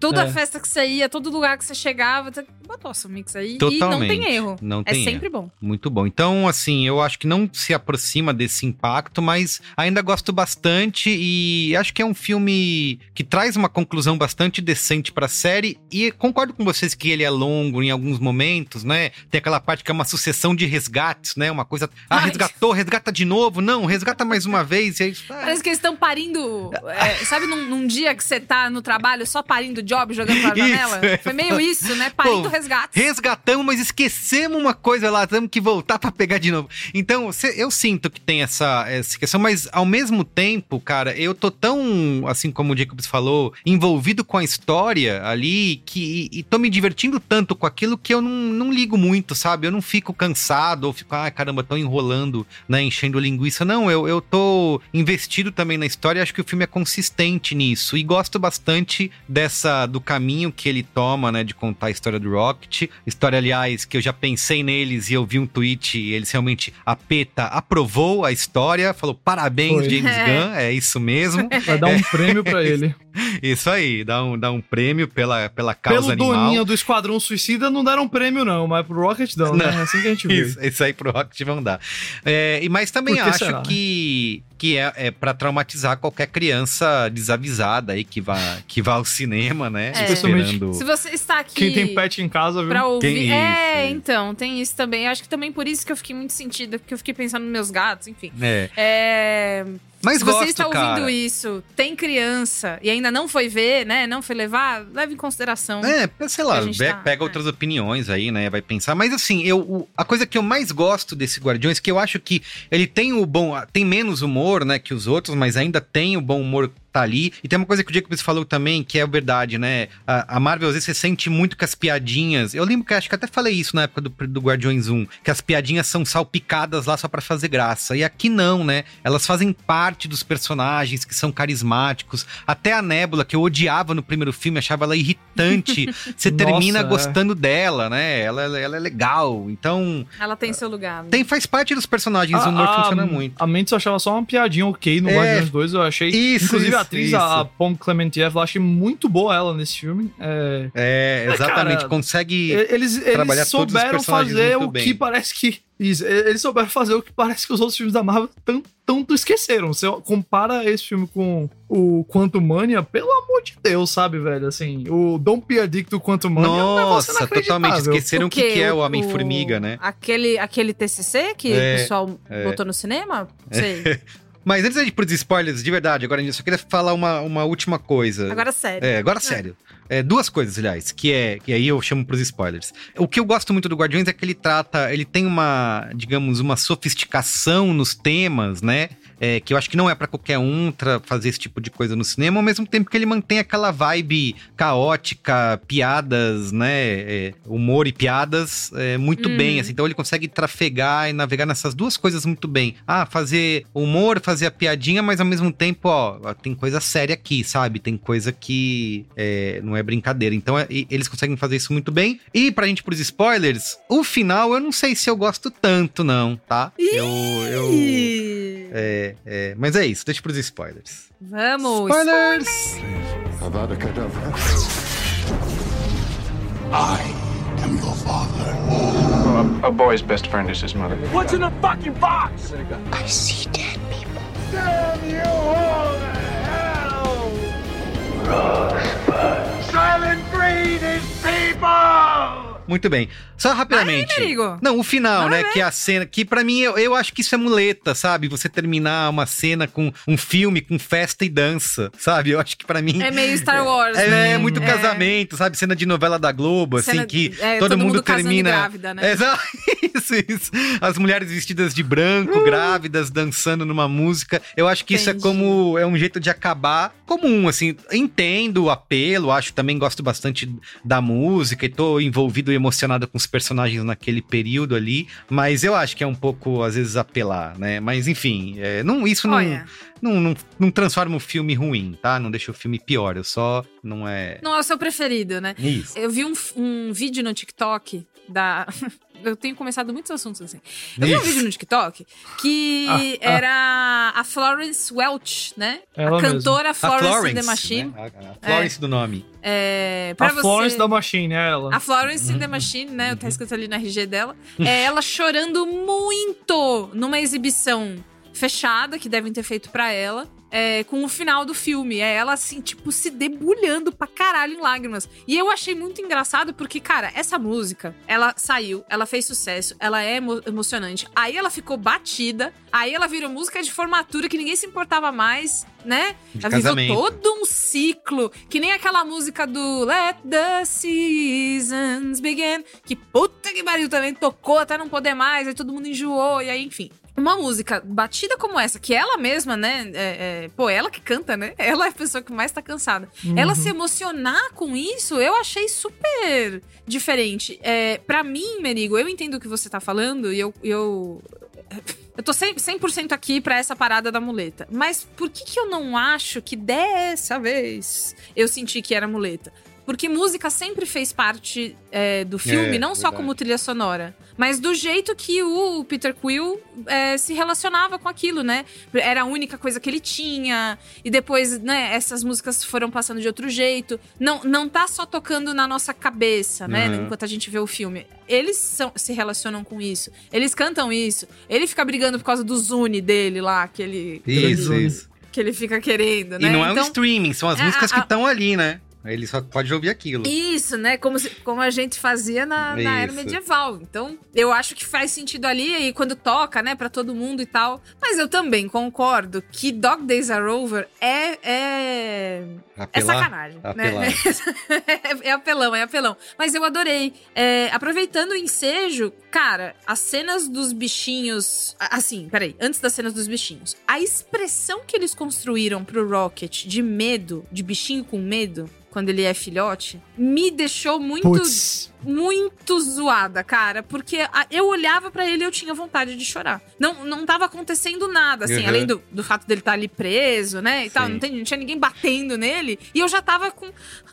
[SPEAKER 4] Toda
[SPEAKER 5] É.
[SPEAKER 4] festa que você ia, todo lugar que você chegava, você bota Awesome Mix aí. E não
[SPEAKER 3] Totalmente.
[SPEAKER 4] tem erro.
[SPEAKER 3] Não
[SPEAKER 4] é
[SPEAKER 3] tem
[SPEAKER 4] sempre bom.
[SPEAKER 3] Muito bom. Então, assim, eu acho que não se aproxima desse impacto, mas ainda gosto bastante e acho que é um filme que traz uma conclusão bastante decente pra série e concordo com vocês que ele é longo em alguns momentos, né? Tem aquela parte que é uma sucessão de resgates, né? Uma coisa, ah,
[SPEAKER 4] Ai.
[SPEAKER 3] resgatou, resgata de novo, não, resgata mais uma vez e aí, <laughs> ah,
[SPEAKER 4] Parece que eles estão parindo. é, sabe num, num dia que você tá no trabalho só parindo job, jogando pela <laughs>
[SPEAKER 3] Isso,
[SPEAKER 4] janela?
[SPEAKER 3] é.
[SPEAKER 4] Foi meio isso, né? Parindo resgate.
[SPEAKER 3] Resgatamos, mas esquecemos uma coisa lá, temos que voltar pra pegar de novo. Então, eu sinto que tem essa, essa questão, mas ao mesmo tempo, cara, eu tô tão, assim como o Jacobs falou, envolvido com a história ali que, e, e tô me divertindo tanto com aquilo que eu não, não ligo muito, sabe? Eu não fico cansado ou fico, ah, caramba, tô enrolando, né, enchendo linguiça. Não, eu, eu tô investido também na história e acho que o filme é consistente nisso. E gosto bastante dessa, do caminho que ele toma, né, de contar a história do Rocket. História, aliás, que eu já pensei neles e eu vi um tweet e eles realmente, a PETA aprovou a história, falou parabéns,
[SPEAKER 5] Foi.
[SPEAKER 3] James <laughs> Gunn, é isso mesmo. <laughs>
[SPEAKER 5] Vai dar um prêmio pra ele. <laughs>
[SPEAKER 3] Isso aí, dá um, dá um prêmio pela, pela causa
[SPEAKER 5] Pelo
[SPEAKER 3] animal.
[SPEAKER 5] doninho do Esquadrão Suicida não deram prêmio, não, mas pro Rocket dão, né? É assim que a gente vê.
[SPEAKER 3] Isso, isso aí pro Rocket vão dar. É, e mas também
[SPEAKER 5] que
[SPEAKER 3] acho
[SPEAKER 5] será, né?
[SPEAKER 3] que, que é, é para traumatizar qualquer criança desavisada aí que vá, que vá ao cinema, né?
[SPEAKER 4] É.
[SPEAKER 3] Esperando.
[SPEAKER 4] Se você está aqui.
[SPEAKER 5] Quem tem pet em casa, viu?
[SPEAKER 4] Pra ouvir.
[SPEAKER 3] Tem
[SPEAKER 4] é,
[SPEAKER 3] isso.
[SPEAKER 4] então, tem isso também. Eu acho que também por isso que eu fiquei muito sentida, porque eu fiquei pensando nos meus gatos, enfim.
[SPEAKER 3] É.
[SPEAKER 4] É.
[SPEAKER 3] Mas
[SPEAKER 4] Se
[SPEAKER 3] gosto,
[SPEAKER 4] você está ouvindo
[SPEAKER 3] cara.
[SPEAKER 4] isso, tem criança e ainda não foi ver, né? Não foi levar, leve em consideração.
[SPEAKER 3] É, sei lá,
[SPEAKER 4] tá-
[SPEAKER 3] pega
[SPEAKER 4] é.
[SPEAKER 3] outras opiniões aí, né? Vai pensar. Mas assim, eu, o- a coisa que eu mais gosto desse Guardiões, que eu acho que ele tem o bom. Tem menos humor, né, que os outros, mas ainda tem o bom humor tá ali. E tem uma coisa que o Jacobs falou também, que é verdade, né? A, a Marvel, às vezes, você sente muito que as piadinhas. Eu lembro que acho que até falei isso na época do, do Guardiões 1, que as piadinhas são salpicadas lá só pra fazer graça. E aqui não, né? Elas fazem parte dos personagens que são carismáticos. Até a Nebula, que eu odiava no primeiro filme, achava ela irritante. <laughs> Você termina
[SPEAKER 5] Nossa, é.
[SPEAKER 3] gostando dela, né? Ela, ela é legal. Então,
[SPEAKER 4] Ela tem seu lugar. né?
[SPEAKER 3] tem, faz parte dos personagens, o humor funciona muito.
[SPEAKER 5] A Mendes achava só uma piadinha ok no
[SPEAKER 3] É.
[SPEAKER 5] Guardiões 2, eu achei.
[SPEAKER 3] Isso,
[SPEAKER 5] Inclusive a
[SPEAKER 3] isso,
[SPEAKER 5] atriz,
[SPEAKER 3] isso.
[SPEAKER 5] a Pom Clementiev, eu achei muito boa ela nesse filme. É,
[SPEAKER 3] É,
[SPEAKER 5] É,
[SPEAKER 3] exatamente.
[SPEAKER 5] cara,
[SPEAKER 3] consegue.
[SPEAKER 5] eles
[SPEAKER 3] trabalhar
[SPEAKER 5] eles
[SPEAKER 3] todos os
[SPEAKER 5] souberam fazer
[SPEAKER 3] muito
[SPEAKER 5] o
[SPEAKER 3] bem.
[SPEAKER 5] que parece que. Isso, eles souberam fazer o que parece que os outros filmes da Marvel tan- tanto esqueceram. Você compara esse filme com o Quantum Mania, pelo amor de Deus, sabe, velho? Assim, o Don't Be a Dick do Quantum Mania é um
[SPEAKER 3] Nossa, totalmente. Esqueceram o que, que é o Homem-Formiga, né?
[SPEAKER 4] Aquele, aquele TCC que
[SPEAKER 3] É,
[SPEAKER 4] o pessoal
[SPEAKER 3] é.
[SPEAKER 4] botou no cinema? Sei. <laughs>
[SPEAKER 3] Mas antes de ir pros spoilers, de verdade, agora eu só queria falar uma, uma última coisa.
[SPEAKER 4] Agora sério.
[SPEAKER 3] É, agora sério. É, duas coisas, aliás, que é. Que aí eu chamo pros spoilers. O que eu gosto muito do Guardiões é que ele trata. Ele tem uma, digamos, uma sofisticação nos temas, né? É, que eu acho que não é pra qualquer um fazer esse tipo de coisa no cinema, ao mesmo tempo que ele mantém aquela vibe caótica, piadas, né? é, humor e piadas é, muito
[SPEAKER 4] Hum.
[SPEAKER 3] bem, assim. Então ele consegue trafegar e navegar nessas duas coisas muito bem. Ah, fazer humor, fazer a piadinha, mas ao mesmo tempo, ó, tem coisa séria aqui, sabe? Tem coisa que é, não é brincadeira. Então é- eles conseguem fazer isso muito bem. E pra gente ir pros spoilers, o final eu não sei se eu gosto tanto, não, tá? Eu. eu
[SPEAKER 4] Ih,
[SPEAKER 3] é, é, mas é isso, deixa pros spoilers.
[SPEAKER 4] Vamos!
[SPEAKER 3] Spoilers!
[SPEAKER 8] I am your father.
[SPEAKER 6] a, a boy's best friend is his mother.
[SPEAKER 8] What's in the fucking box?
[SPEAKER 7] I see dead people.
[SPEAKER 8] Damn you all to hell! Rosebud. Silent Breed is people!
[SPEAKER 3] Muito bem. Só rapidamente.
[SPEAKER 4] Aí.
[SPEAKER 3] Não, o final, né? Que é a cena. Que pra mim, eu, eu acho que isso é muleta, sabe? Você terminar uma cena com um filme com festa e dança, sabe? Eu acho que pra mim.
[SPEAKER 4] É meio Star Wars.
[SPEAKER 3] É,
[SPEAKER 4] né?
[SPEAKER 3] é muito
[SPEAKER 4] É.
[SPEAKER 3] casamento, sabe? Cena de novela da Globo,
[SPEAKER 4] Cena-
[SPEAKER 3] assim, que
[SPEAKER 4] é,
[SPEAKER 3] todo,
[SPEAKER 4] todo
[SPEAKER 3] mundo,
[SPEAKER 4] mundo
[SPEAKER 3] termina.
[SPEAKER 4] grávida, né?
[SPEAKER 3] Exato, <laughs> isso, isso. As mulheres vestidas de branco, grávidas, dançando numa música. Eu acho que isso é
[SPEAKER 4] Entendi.
[SPEAKER 3] como. É um jeito de acabar comum, assim. Entendo o apelo, acho também gosto bastante da música e tô envolvido e emocionado com os personagens naquele período ali. Mas eu acho que é um pouco, às vezes, apelar, né? Mas enfim, é, não, isso não, não, não, não transforma o filme ruim, tá? Não deixa o filme pior. Eu só não é.
[SPEAKER 4] Não é o seu preferido, né?
[SPEAKER 3] Isso.
[SPEAKER 4] Eu vi um, um vídeo no TikTok da. <laughs> Eu tenho começado muitos assuntos assim. Eu vi um vídeo no TikTok que
[SPEAKER 5] Ah, ah.
[SPEAKER 4] era a Florence Welch, né?
[SPEAKER 5] Ela
[SPEAKER 4] a cantora
[SPEAKER 3] A
[SPEAKER 4] Florence,
[SPEAKER 3] Florence,
[SPEAKER 4] the Machine.
[SPEAKER 3] né? A, Florence do nome.
[SPEAKER 4] É,
[SPEAKER 5] A
[SPEAKER 4] você...
[SPEAKER 5] Florence da Machine, é ela.
[SPEAKER 4] A Florence
[SPEAKER 3] Uhum.
[SPEAKER 4] the Machine, né? Tá escrito ali no RG dela. <laughs> É ela chorando muito numa exibição fechada que devem ter feito pra ela. é, com o final do filme. É ela, assim, tipo, se debulhando pra caralho em lágrimas. E eu achei muito engraçado porque, cara, essa música, ela saiu, ela fez sucesso, ela é emo- emocionante. Aí ela ficou batida, aí ela virou música de formatura que ninguém se importava mais, né?
[SPEAKER 3] De
[SPEAKER 4] ela viveu
[SPEAKER 3] casamento.
[SPEAKER 4] todo um ciclo, que nem aquela música do Let the Seasons Begin, que puta que pariu também tocou até não poder mais, aí todo mundo enjoou, e aí, enfim. Uma música batida como essa, que ela mesma, né? é- é, pô, ela que canta, né? <laughs> Ela é a pessoa que mais tá cansada. Ela se emocionar com isso, eu achei super diferente. É, para mim, Merigo, eu entendo o que você tá falando e eu. eu eu tô 100%, 100% aqui pra essa parada da muleta. Mas por que, que eu não acho que dessa vez eu senti que era muleta? Porque música sempre fez parte é, do filme,
[SPEAKER 3] É,
[SPEAKER 4] não só
[SPEAKER 3] verdade.
[SPEAKER 4] como trilha sonora, mas do jeito que o Peter Quill é, se relacionava com aquilo, né? Era a única coisa que ele tinha, e depois, né, essas músicas foram passando de outro jeito. Não, não tá só tocando na nossa cabeça, né?
[SPEAKER 3] Uhum.
[SPEAKER 4] Enquanto a gente vê o filme. Eles são- se relacionam com isso, eles cantam isso. Ele fica brigando por causa do Zune dele lá, que ele,
[SPEAKER 3] Isso, isso.
[SPEAKER 4] que ele fica querendo, né?
[SPEAKER 3] E não é um
[SPEAKER 4] Então-
[SPEAKER 3] streaming, são as
[SPEAKER 4] É,
[SPEAKER 3] músicas
[SPEAKER 4] a-
[SPEAKER 3] que estão ali, né? Ele só pode ouvir aquilo.
[SPEAKER 4] Isso, né? Como, se- como a gente fazia na, na era medieval. Então, eu acho que faz sentido ali e quando toca, né, pra todo mundo e tal. Mas eu também concordo que Dog Days Are Over é. É, é
[SPEAKER 3] Apelar-
[SPEAKER 4] sacanagem.
[SPEAKER 3] apelar.
[SPEAKER 4] Né? é, <laughs> é apelão, é apelão. Mas eu adorei. É, aproveitando o ensejo, cara, as cenas dos bichinhos. Assim, peraí, antes das cenas dos bichinhos. A expressão que eles construíram pro Rocket de medo, de bichinho com medo, quando ele é filhote, me deixou muito
[SPEAKER 5] Putz.
[SPEAKER 4] muito zoada, cara, porque a- eu olhava pra ele e eu tinha vontade de chorar. Não, não tava acontecendo nada, assim,
[SPEAKER 3] Uhum.
[SPEAKER 4] além do, do fato dele estar ali preso, né, e tal, não, tem- não tinha ninguém batendo nele, e eu já tava com...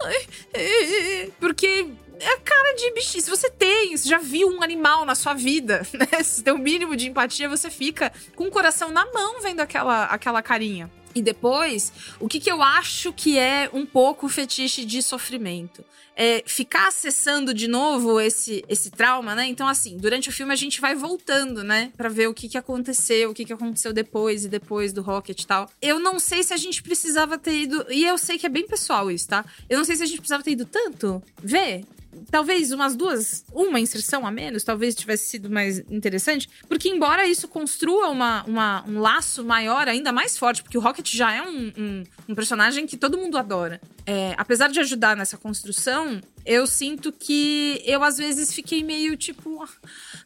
[SPEAKER 4] Ai, é, é, porque... É a cara de bichinho. Se você tem, você já viu um animal na sua vida, <laughs> né? Se tem um mínimo de empatia, você fica com o coração na mão vendo aquela, aquela carinha. E depois, o que, que eu acho que é um pouco o fetiche de sofrimento? É ficar acessando de novo esse, esse trauma, né? Então, assim, durante o filme a gente vai voltando, né? Pra ver o que, que aconteceu, o que, que aconteceu depois e depois do Rocket e tal. Eu não sei se a gente precisava ter ido. E eu sei que é bem pessoal isso, tá? Eu não sei se a gente precisava ter ido tanto ver talvez umas duas, uma inserção a menos, talvez tivesse sido mais interessante, porque embora isso construa uma, uma- um laço maior, ainda mais forte, porque o Rocket já é um, um- um personagem que todo mundo adora. É, apesar de ajudar nessa construção, eu sinto que eu às vezes fiquei meio tipo,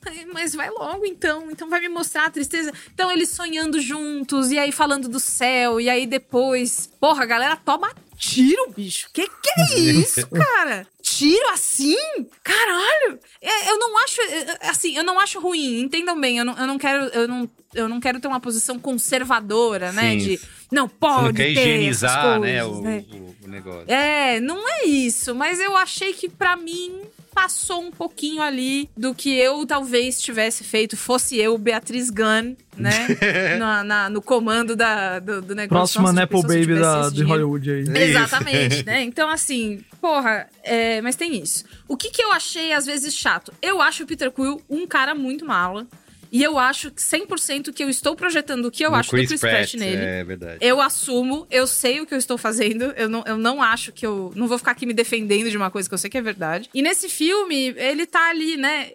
[SPEAKER 4] "Ai, mas vai logo então, então vai me mostrar a tristeza. Então eles sonhando juntos, e aí falando do céu, e aí depois, porra, a galera toma tiro, bicho. Que que é isso, cara? Tiro assim? Caralho! É, eu não acho. é, Assim, eu não acho ruim, entendam bem. Eu não, eu não quero. Eu não, eu não quero ter uma posição conservadora, né?
[SPEAKER 3] Sim.
[SPEAKER 4] De. Não
[SPEAKER 3] Você
[SPEAKER 4] pode.
[SPEAKER 3] não quer higienizar, né,
[SPEAKER 4] coisas,
[SPEAKER 3] o,
[SPEAKER 4] né?
[SPEAKER 3] o- o negócio.
[SPEAKER 4] É, não é isso, mas eu achei que pra mim passou um pouquinho ali do que eu talvez tivesse feito, fosse eu, Beatriz Gunn, né? <laughs> na, na- no comando da, do, do negócio.
[SPEAKER 5] Próxima
[SPEAKER 4] se
[SPEAKER 5] Baby da, de? Hollywood aí.
[SPEAKER 4] Exatamente, né? <laughs> Então, assim, porra, é, mas tem isso. O que, que eu achei, às vezes, chato? Eu acho o Peter Quill um cara muito mala. E eu acho que 100% que eu estou projetando o que eu
[SPEAKER 3] No
[SPEAKER 4] acho do Chris Pratt, nele.
[SPEAKER 3] É verdade.
[SPEAKER 4] Eu assumo, eu sei o que eu estou fazendo. Eu não, eu não acho que eu. Não vou ficar aqui me defendendo de uma coisa que eu sei que é verdade. E nesse filme, ele tá ali, né?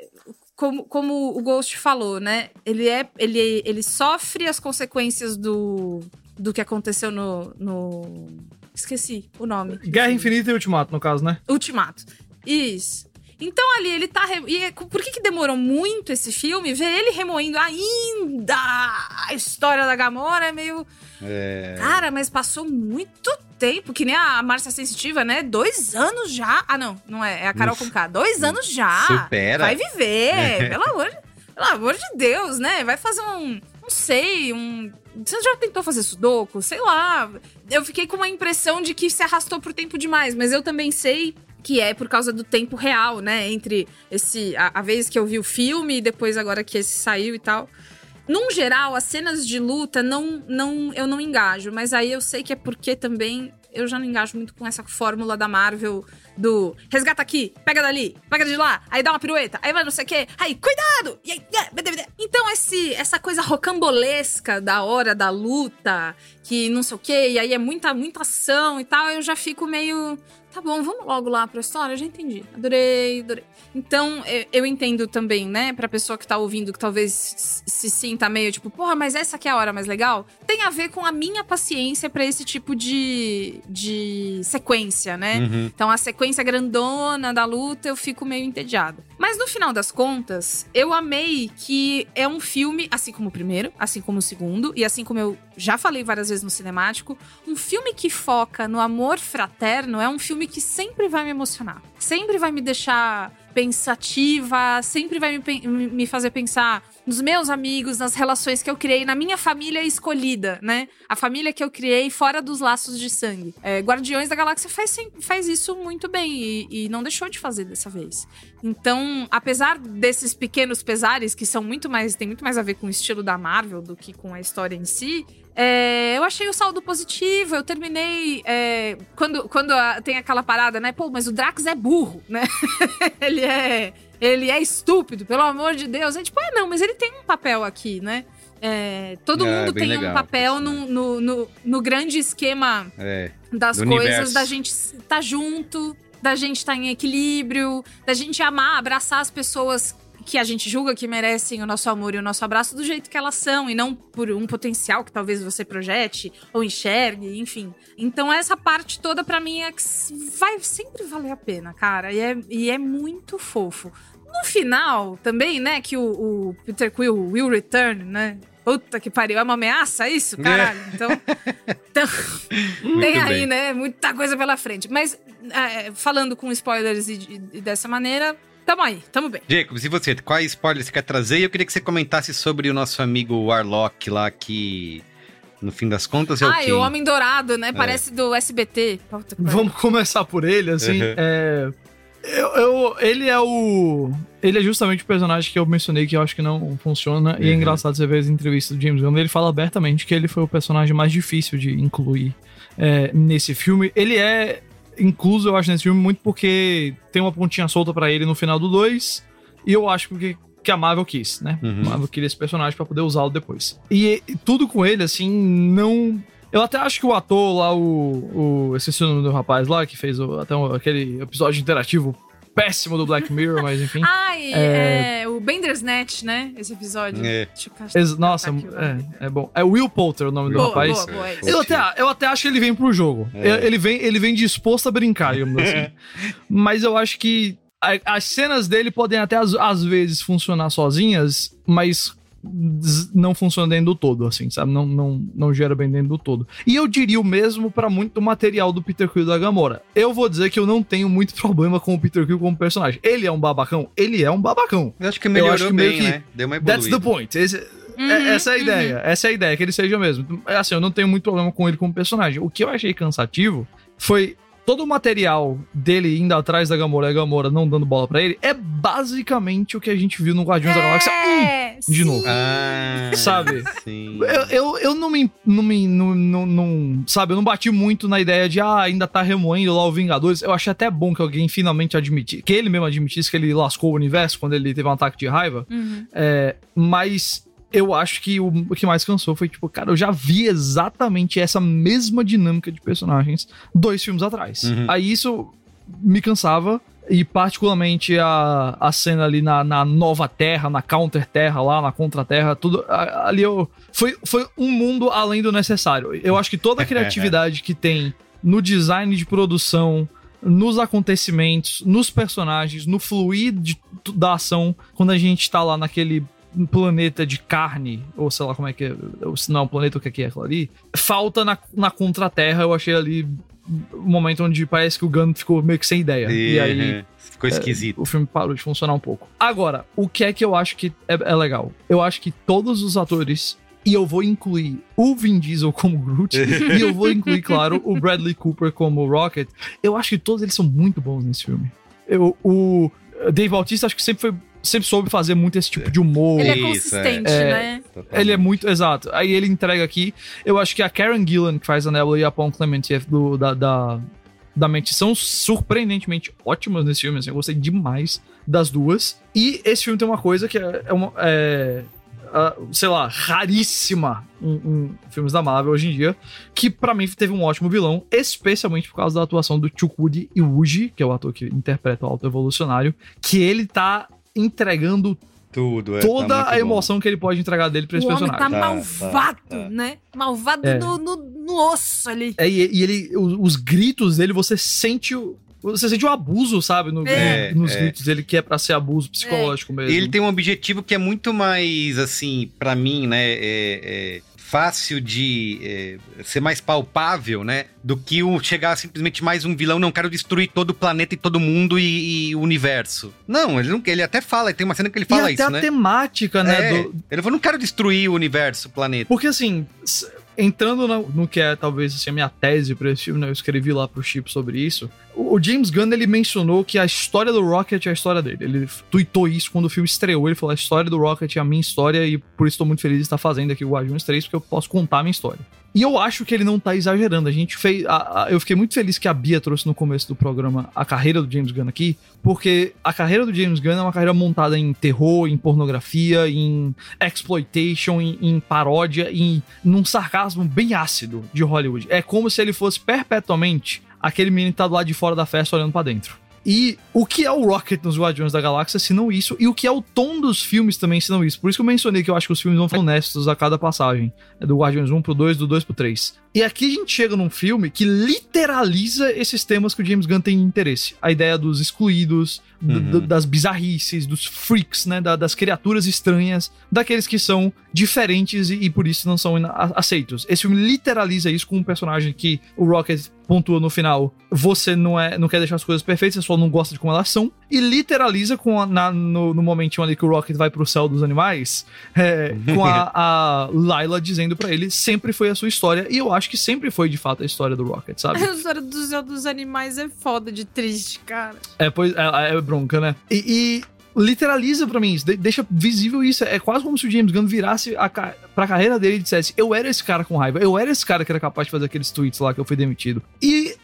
[SPEAKER 4] Como, como o Ghost falou, né? Ele é. Ele, ele sofre as consequências do. Do que aconteceu no. no... Esqueci o nome.
[SPEAKER 5] Guerra Infinita e Ultimato, no caso, né?
[SPEAKER 4] Ultimato. Isso. Então ali ele tá. re- E é- por que, que demorou muito esse filme? Ver ele remoendo ainda a história da Gamora é meio.
[SPEAKER 3] É.
[SPEAKER 4] Cara, mas passou muito tempo, que nem a Márcia Sensitiva, né? Dois anos já. Ah, não, não é. É a Carol
[SPEAKER 3] Uf.
[SPEAKER 4] com K. Dois anos já.
[SPEAKER 3] Supera.
[SPEAKER 4] Vai viver. <laughs> pelo, amor, pelo amor de Deus, né? Vai fazer um. Não sei, um. Você já tentou fazer sudoku? Sei lá. Eu fiquei com uma impressão de que se arrastou por tempo demais, mas eu também sei que é por causa do tempo real, né? Entre esse a, a vez que eu vi o filme e depois agora que esse saiu e tal. Num geral, as cenas de luta não, não eu não engajo, mas aí eu sei que é porque também eu já não engajo muito com essa fórmula da Marvel do resgata aqui, pega dali, pega de lá, aí dá uma pirueta, aí vai não sei o quê, aí cuidado! E aí, é, bede, bede. então esse, essa coisa rocambolesca da hora da luta, que não sei o quê, e aí é muita, muita ação e tal, eu já fico meio tá bom, vamos logo lá pra história, eu já entendi. Adorei, adorei. Então, eu, eu entendo também, né, pra pessoa que tá ouvindo, que talvez se sinta meio tipo, porra, mas essa aqui é a hora mais legal, tem a ver com a minha paciência pra esse tipo de, de sequência, né?
[SPEAKER 3] Uhum.
[SPEAKER 4] Então, a sequência grandona da luta, eu fico meio entediada. Mas no final das contas, eu amei que é um filme, assim como o primeiro, assim como o segundo, e assim como eu já falei várias vezes no cinemático, um filme que foca no amor fraterno é um filme que sempre vai me emocionar. Sempre vai me deixar pensativa, sempre vai me, me fazer pensar nos meus amigos, nas relações que eu criei, na minha família escolhida, né? A família que eu criei fora dos laços de sangue. É, Guardiões da Galáxia faz, faz isso muito bem e, e não deixou de fazer dessa vez. Então, apesar desses pequenos pesares que são muito mais, tem muito mais a ver com o estilo da Marvel do que com a história em si, é, eu achei o saldo positivo. Eu terminei. é, quando quando a- tem aquela parada, né? Pô, mas o Drax é burro, né? <laughs> ele é. Ele é estúpido, pelo amor de Deus. É tipo, é, não, mas ele tem um papel aqui, né? É, todo
[SPEAKER 3] É,
[SPEAKER 4] mundo tem um
[SPEAKER 3] legal,
[SPEAKER 4] papel no, no, no, no grande esquema
[SPEAKER 3] É.
[SPEAKER 4] das coisas,
[SPEAKER 3] universo.
[SPEAKER 4] da gente estar junto, da gente estar em equilíbrio, da gente amar, abraçar as pessoas que a gente julga que merecem o nosso amor e o nosso abraço do jeito que elas são e não por um potencial que talvez você projete ou enxergue, enfim. Então essa parte toda pra mim é que vai sempre valer a pena, cara, e é, e é muito fofo. No final, também, né, que o, o Peter Quill will return, né? Puta que pariu, é uma ameaça isso, caralho. Então, então tem aí,
[SPEAKER 3] bem.
[SPEAKER 4] né, muita coisa pela frente. Mas, é, falando com spoilers e, e dessa maneira, tamo aí, tamo bem.
[SPEAKER 3] Jacobs, e você? Quais spoilers você quer trazer? E eu queria que você comentasse sobre o nosso amigo Warlock lá, que no fim das contas é o
[SPEAKER 4] Ah,
[SPEAKER 3] quê?
[SPEAKER 4] e o Homem Dourado, né? Parece do SBT.
[SPEAKER 5] Vamos começar por ele, assim.
[SPEAKER 3] Uhum.
[SPEAKER 5] é, eu, eu- ele é o. Ele é justamente o personagem que eu mencionei que eu acho que não funciona. E é
[SPEAKER 3] Uhum.
[SPEAKER 5] engraçado você ver as entrevistas do James Gunn. Ele fala abertamente que ele foi o personagem mais difícil de incluir é, nesse filme. Ele é incluso, eu acho, nesse filme muito porque tem uma pontinha solta pra ele no final do 2. E eu acho que, que a Marvel quis, né?
[SPEAKER 3] Uhum.
[SPEAKER 5] A Marvel queria esse personagem pra poder usá-lo depois. E, e tudo com ele, assim, não. Eu até acho que o ator lá, o. o esqueci o nome do rapaz lá, que fez o- até um- aquele episódio interativo péssimo do Black Mirror, mas enfim. <laughs>
[SPEAKER 4] Ai,
[SPEAKER 5] É.
[SPEAKER 4] é... o Bendersnet, né? Esse episódio.
[SPEAKER 3] É.
[SPEAKER 4] Eu
[SPEAKER 5] Nossa, é, é bom. É Will Poulter o nome do
[SPEAKER 4] Boa,
[SPEAKER 5] rapaz.
[SPEAKER 4] boa, boa, é.
[SPEAKER 5] Eu até, eu até acho que ele vem pro jogo.
[SPEAKER 3] É.
[SPEAKER 5] Ele, vem, ele vem disposto a brincar, digamos assim. mas eu acho que as cenas dele podem até às, às vezes funcionar sozinhas, mas não funciona dentro do todo, assim, sabe? Não, não, não gera bem dentro do todo. E eu diria o mesmo pra muito material do Peter Quill da Gamora. Eu vou dizer que eu não tenho muito <laughs> problema com o Peter Quill como personagem. Ele é um babacão? Ele é um babacão.
[SPEAKER 3] Eu acho que melhorou
[SPEAKER 5] acho que meio
[SPEAKER 3] bem,
[SPEAKER 5] que
[SPEAKER 3] né? Deu uma evoluída.
[SPEAKER 5] That's the point. Esse-
[SPEAKER 4] Uhum,
[SPEAKER 5] é- essa é a ideia. Essa é a ideia, que ele seja mesmo. É Assim, eu não tenho muito problema com ele como personagem. O que eu achei cansativo foi todo o material dele indo atrás da Gamora e a Gamora não dando bola pra ele é basicamente o que a gente viu no Guardiões da Galáxia 1. De novo.
[SPEAKER 3] Ah,
[SPEAKER 5] Sabe?
[SPEAKER 3] Sim.
[SPEAKER 5] Eu, eu, eu não me. Não me não, não, não- sabe, eu não bati muito na ideia de, ah, ainda tá remoendo lá o Vingadores. Eu achei até bom que alguém finalmente admitisse, que ele mesmo admitisse que ele lascou o universo quando ele teve um ataque de raiva. É, mas eu acho que o, o que mais cansou foi, tipo, cara, eu já vi exatamente essa mesma dinâmica de personagens dois filmes atrás.
[SPEAKER 3] Uhum.
[SPEAKER 5] Aí isso me cansava. E particularmente a, a cena ali na, na nova terra, na counter terra lá, na contra terra, tudo. Ali eu. Foi, foi um mundo além do necessário. Eu acho que toda a <laughs> criatividade que tem no design de produção, nos acontecimentos, nos personagens, no fluir de- da ação, quando a gente tá lá naquele planeta de carne, ou sei lá como é que é, ou se não é um planeta, o que é que é aquilo ali, falta na, na contra-terra, eu achei ali um momento onde parece que o Gunn ficou meio que sem ideia. E, aí
[SPEAKER 3] Ficou esquisito.
[SPEAKER 5] o filme parou de funcionar um pouco. Agora, o que é que eu acho que é, é legal? Eu acho que todos os atores, e eu vou incluir o Vin Diesel como Groot, <laughs> e eu vou incluir, claro, o Bradley Cooper como Rocket, eu acho que todos eles são muito bons nesse filme. Eu, o Dave Bautista acho que sempre foi. Sempre soube fazer muito esse tipo de humor.
[SPEAKER 4] Ele é
[SPEAKER 3] Isso,
[SPEAKER 4] consistente,
[SPEAKER 5] é.
[SPEAKER 4] né?
[SPEAKER 5] Ele é muito exato. Aí ele entrega aqui. Eu acho que a Karen Gillan, que faz a Nebula, e a Paul Clementieff do, da, da, da Mente são surpreendentemente ótimas nesse filme. Assim, eu gostei demais das duas. E esse filme tem uma coisa que é, é uma. é, ah, sei lá, raríssima em, em filmes da Marvel hoje em dia, que pra mim teve um ótimo vilão, especialmente por causa da atuação do Chukwudi Iwuji, que é o ator que interpreta o Alto Evolucionário, que ele tá entregando
[SPEAKER 3] Tudo, é.
[SPEAKER 5] toda
[SPEAKER 3] tá
[SPEAKER 5] a
[SPEAKER 3] bom.
[SPEAKER 5] emoção que ele pode entregar dele pra esse
[SPEAKER 4] O homem
[SPEAKER 5] personagem.
[SPEAKER 4] tá
[SPEAKER 3] Tá,
[SPEAKER 4] malvado,
[SPEAKER 3] tá, tá.
[SPEAKER 4] né? Malvado
[SPEAKER 5] É.
[SPEAKER 4] no, no, no osso ali.
[SPEAKER 5] É, e, e ele, os, os gritos dele, você sente o. Você sente o abuso, sabe? No-
[SPEAKER 3] É,
[SPEAKER 5] nos
[SPEAKER 3] é.
[SPEAKER 5] gritos dele, que é pra ser abuso psicológico mesmo.
[SPEAKER 3] Ele tem um objetivo que é muito mais, assim, pra mim, né? Fácil de é, ser mais palpável, né? Do que o chegar simplesmente mais um vilão. Não, quero destruir todo o planeta e todo mundo e, e o universo. Não, ele, não, ele até fala, tem uma cena que ele fala
[SPEAKER 5] e até
[SPEAKER 3] isso,
[SPEAKER 5] a
[SPEAKER 3] né?
[SPEAKER 5] temática, né?
[SPEAKER 3] É,
[SPEAKER 5] do-
[SPEAKER 3] Ele falou, não quero destruir o universo, o planeta.
[SPEAKER 5] Porque assim, entrando no, no que é talvez assim, a minha tese pra esse filme, né? Eu escrevi lá pro Chip sobre isso. O, James Gunn ele mencionou que a história do Rocket é a história dele. Ele tweetou isso quando o filme estreou. Ele falou: a história do Rocket é a minha história e por isso tô muito feliz de estar fazendo aqui o Guardiões 3, porque eu posso contar a minha história. E eu acho que ele não tá exagerando. A gente fez. a- a- eu fiquei muito feliz que a Bia trouxe no começo do programa a carreira do James Gunn aqui, porque a carreira do James Gunn é uma carreira montada em terror, em pornografia, em exploitation, em, em paródia, em num sarcasmo bem ácido de Hollywood. É como se ele fosse perpetuamente aquele menino que tá do lado de fora da festa olhando pra dentro. E o que é o Rocket nos Guardiões da Galáxia, se não isso, e o que é o tom dos filmes também, se não isso. Por isso que eu mencionei que eu acho que os filmes vão ser honestos a cada passagem. É do Guardiões 1 pro 2, do 2 pro 3. E aqui a gente chega num filme que literaliza esses temas que o James Gunn tem interesse. A ideia dos excluídos,
[SPEAKER 3] Uhum.
[SPEAKER 5] das bizarrices, dos freaks, né? da- das criaturas estranhas, daqueles que são diferentes e, e por isso não são aceitos. Esse filme literaliza isso com um personagem que o Rocket pontua no final. Você não é, não quer deixar as coisas perfeitas, você só não gosta de como elas são. E literaliza com a- na- no, no momentinho ali que o Rocket vai pro céu dos animais, <laughs> é, com a, a Layla dizendo pra ele sempre foi a sua história. E eu acho que sempre foi de fato a história do Rocket, sabe? <laughs>
[SPEAKER 4] A história do Zé dos Animais é foda de triste, cara.
[SPEAKER 5] É, pois, é, é bronca, né? E, e literaliza pra mim isso, de- deixa visível isso. É quase como se o James Gunn virasse a pra carreira dele e dissesse: Eu era esse cara com raiva, eu era esse cara que era capaz de fazer aqueles tweets lá que eu fui demitido. E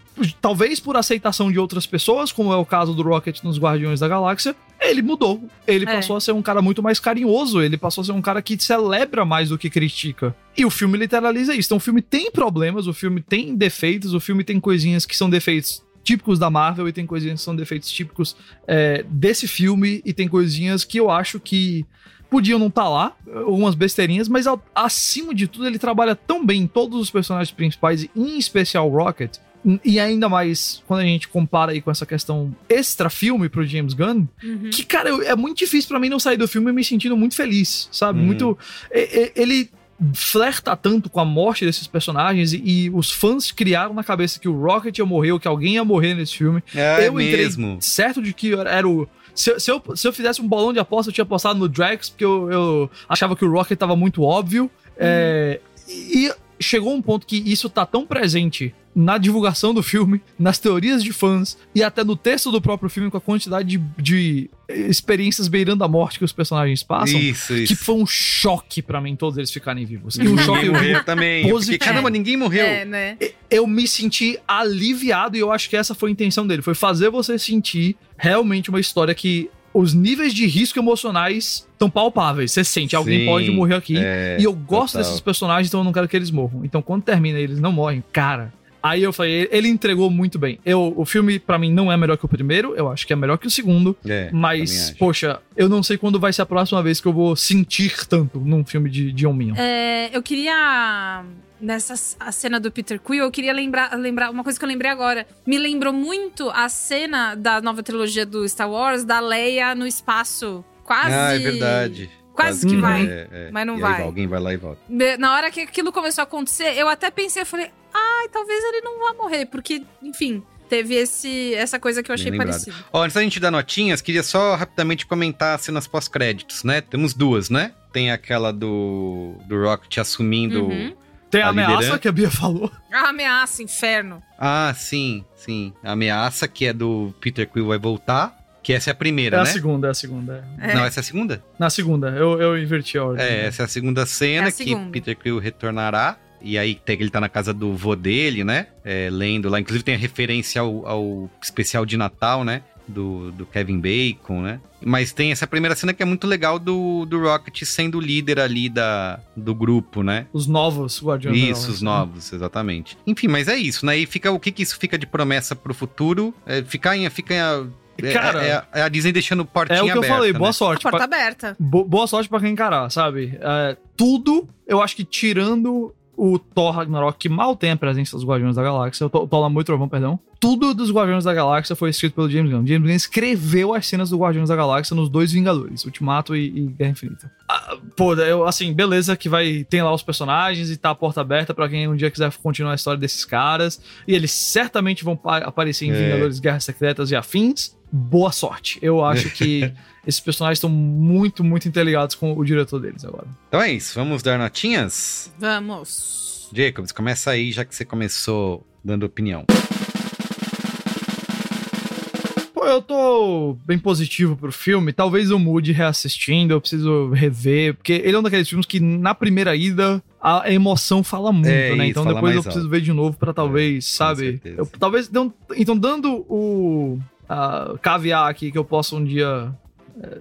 [SPEAKER 5] talvez por aceitação de outras pessoas, como é o caso do Rocket nos Guardiões da Galáxia, ele mudou. Ele
[SPEAKER 4] É.
[SPEAKER 5] passou a ser um cara muito mais carinhoso, ele passou a ser um cara que celebra mais do que critica. E o filme literaliza isso. Então o filme tem problemas, o filme tem defeitos, o filme tem coisinhas que são defeitos típicos da Marvel e tem coisinhas que são defeitos típicos é, desse filme e tem coisinhas que eu acho que podiam não estar lá, algumas besteirinhas, mas ao- acima de tudo ele trabalha tão bem em todos os personagens principais, em especial o Rocket, e ainda mais quando a gente compara aí com essa questão extra filme pro James Gunn,
[SPEAKER 4] Uhum.
[SPEAKER 5] que, cara, eu- é muito difícil pra mim não sair do filme me sentindo muito feliz, sabe?
[SPEAKER 3] Uhum.
[SPEAKER 5] Muito. e- e- Ele flerta tanto com a morte desses personagens e, e os fãs criaram na cabeça que o Rocket ia morrer, ou que alguém ia morrer nesse filme.
[SPEAKER 3] É
[SPEAKER 5] eu entrei
[SPEAKER 3] mesmo.
[SPEAKER 5] certo de que era o. Se, se eu, se eu fizesse um bolão de aposta, eu tinha apostado no Drax, porque eu, eu achava que o Rocket tava muito óbvio. É, e chegou um ponto que isso tá tão presente na divulgação do filme, nas teorias de fãs e até no texto do próprio filme com a quantidade de, de experiências beirando a morte que os personagens passam.
[SPEAKER 3] Isso,
[SPEAKER 5] Que
[SPEAKER 3] isso.
[SPEAKER 5] foi um choque pra mim todos eles ficarem vivos. E um choque
[SPEAKER 3] morreu também. Eu
[SPEAKER 5] positivo.
[SPEAKER 3] fiquei, caramba, ninguém morreu.
[SPEAKER 4] É, né?
[SPEAKER 5] eu me senti aliviado e eu acho que essa foi a intenção dele, foi fazer você sentir realmente uma história que os níveis de risco emocionais estão palpáveis. Você sente, alguém
[SPEAKER 3] Sim,
[SPEAKER 5] pode morrer aqui.
[SPEAKER 3] é,
[SPEAKER 5] e eu gosto
[SPEAKER 3] total.
[SPEAKER 5] desses personagens, então eu não quero que eles morram. Então quando termina e eles não morrem, cara. Aí eu falei, ele entregou muito bem. Eu, o filme, pra mim, não é melhor que o primeiro, eu acho que é melhor que o segundo.
[SPEAKER 3] É,
[SPEAKER 5] mas, poxa, eu não sei quando vai ser a próxima vez que eu vou sentir tanto num filme de John Minho.
[SPEAKER 4] É, eu queria. Nessa a cena do Peter Quill, eu queria lembrar, lembrar uma coisa que eu lembrei agora. Me lembrou muito a cena da nova trilogia do Star Wars, da Leia no espaço. Quase.
[SPEAKER 3] Ah, é verdade.
[SPEAKER 4] Quase que
[SPEAKER 5] Uhum.
[SPEAKER 4] vai.
[SPEAKER 3] É, é.
[SPEAKER 4] Mas não
[SPEAKER 3] E aí
[SPEAKER 4] vai.
[SPEAKER 3] alguém vai lá e volta.
[SPEAKER 4] Na hora que aquilo começou a acontecer, eu até pensei, eu falei, ai, talvez ele não vá morrer, porque, enfim, teve esse, essa coisa que eu achei parecida.
[SPEAKER 3] Ó, antes da gente dar notinhas, queria só rapidamente comentar as cenas pós-créditos, né? Temos duas, né? Tem aquela do, do Rocket assumindo.
[SPEAKER 4] Uhum.
[SPEAKER 5] Tem a,
[SPEAKER 3] a
[SPEAKER 5] ameaça
[SPEAKER 3] liderança-
[SPEAKER 5] que a Bia falou.
[SPEAKER 4] A ameaça, inferno.
[SPEAKER 3] Ah, sim, sim. A ameaça que é do Peter Quill vai voltar. Que essa é a
[SPEAKER 5] É
[SPEAKER 3] primeira,
[SPEAKER 5] a
[SPEAKER 3] né?
[SPEAKER 5] segunda, é a segunda. é.
[SPEAKER 4] É.
[SPEAKER 3] Não, essa é a segunda?
[SPEAKER 5] Na segunda, eu, eu inverti a ordem.
[SPEAKER 3] É, essa é a segunda cena
[SPEAKER 4] É a
[SPEAKER 3] que. Peter Quill retornará. E aí tem que ele tá na casa do vô dele, né? É, lendo lá. Inclusive tem a referência ao, ao especial de Natal, né? Do, do Kevin Bacon, né? Mas tem essa primeira cena que é muito legal do, do Rocket sendo o líder ali da, do grupo, né?
[SPEAKER 5] Os novos Guardiões
[SPEAKER 3] Isso, os novos, exatamente. Enfim, mas é isso, né? E fica, o que que isso fica de promessa pro futuro? É, fica em, fica em, é,
[SPEAKER 5] Cara,
[SPEAKER 3] é, é a Disney deixando portinha
[SPEAKER 5] É o que eu
[SPEAKER 3] aberta,
[SPEAKER 5] falei,
[SPEAKER 3] né?
[SPEAKER 5] boa
[SPEAKER 4] A
[SPEAKER 5] sorte.
[SPEAKER 4] porta
[SPEAKER 5] pra-
[SPEAKER 4] aberta.
[SPEAKER 5] bo- boa sorte pra quem encarar, sabe? É, tudo, eu acho que tirando o Thor Ragnarok, que mal tem a presença dos Guardiões da Galáxia, o Thor Amor e Trovão, perdão, tudo dos Guardiões da Galáxia foi escrito pelo James Gunn. James Gunn escreveu as cenas do Guardiões da Galáxia nos dois Vingadores, Ultimato e, e Guerra Infinita. Ah, pô, eu, assim, beleza que vai tem lá os personagens e tá a porta aberta pra quem um dia quiser continuar a história desses caras, e eles certamente vão pa- aparecer em
[SPEAKER 3] É.
[SPEAKER 5] Vingadores, Guerras Secretas e afins. Boa sorte. Eu acho que <laughs> esses personagens estão muito, muito interligados com o diretor deles agora.
[SPEAKER 3] Então é isso, vamos dar notinhas?
[SPEAKER 4] Vamos.
[SPEAKER 3] Jacobs, começa aí, já que você começou dando opinião.
[SPEAKER 5] Pô, eu tô bem positivo pro filme. Talvez eu mude reassistindo, eu preciso rever, porque ele é um daqueles filmes que na primeira ida a emoção fala muito,
[SPEAKER 3] É,
[SPEAKER 5] né?
[SPEAKER 3] isso,
[SPEAKER 5] Então depois eu preciso
[SPEAKER 3] alto.
[SPEAKER 5] ver de novo pra talvez,
[SPEAKER 3] com
[SPEAKER 5] sabe?
[SPEAKER 3] certeza.
[SPEAKER 5] Eu, talvez então dando o a cavear aqui que eu possa um dia é,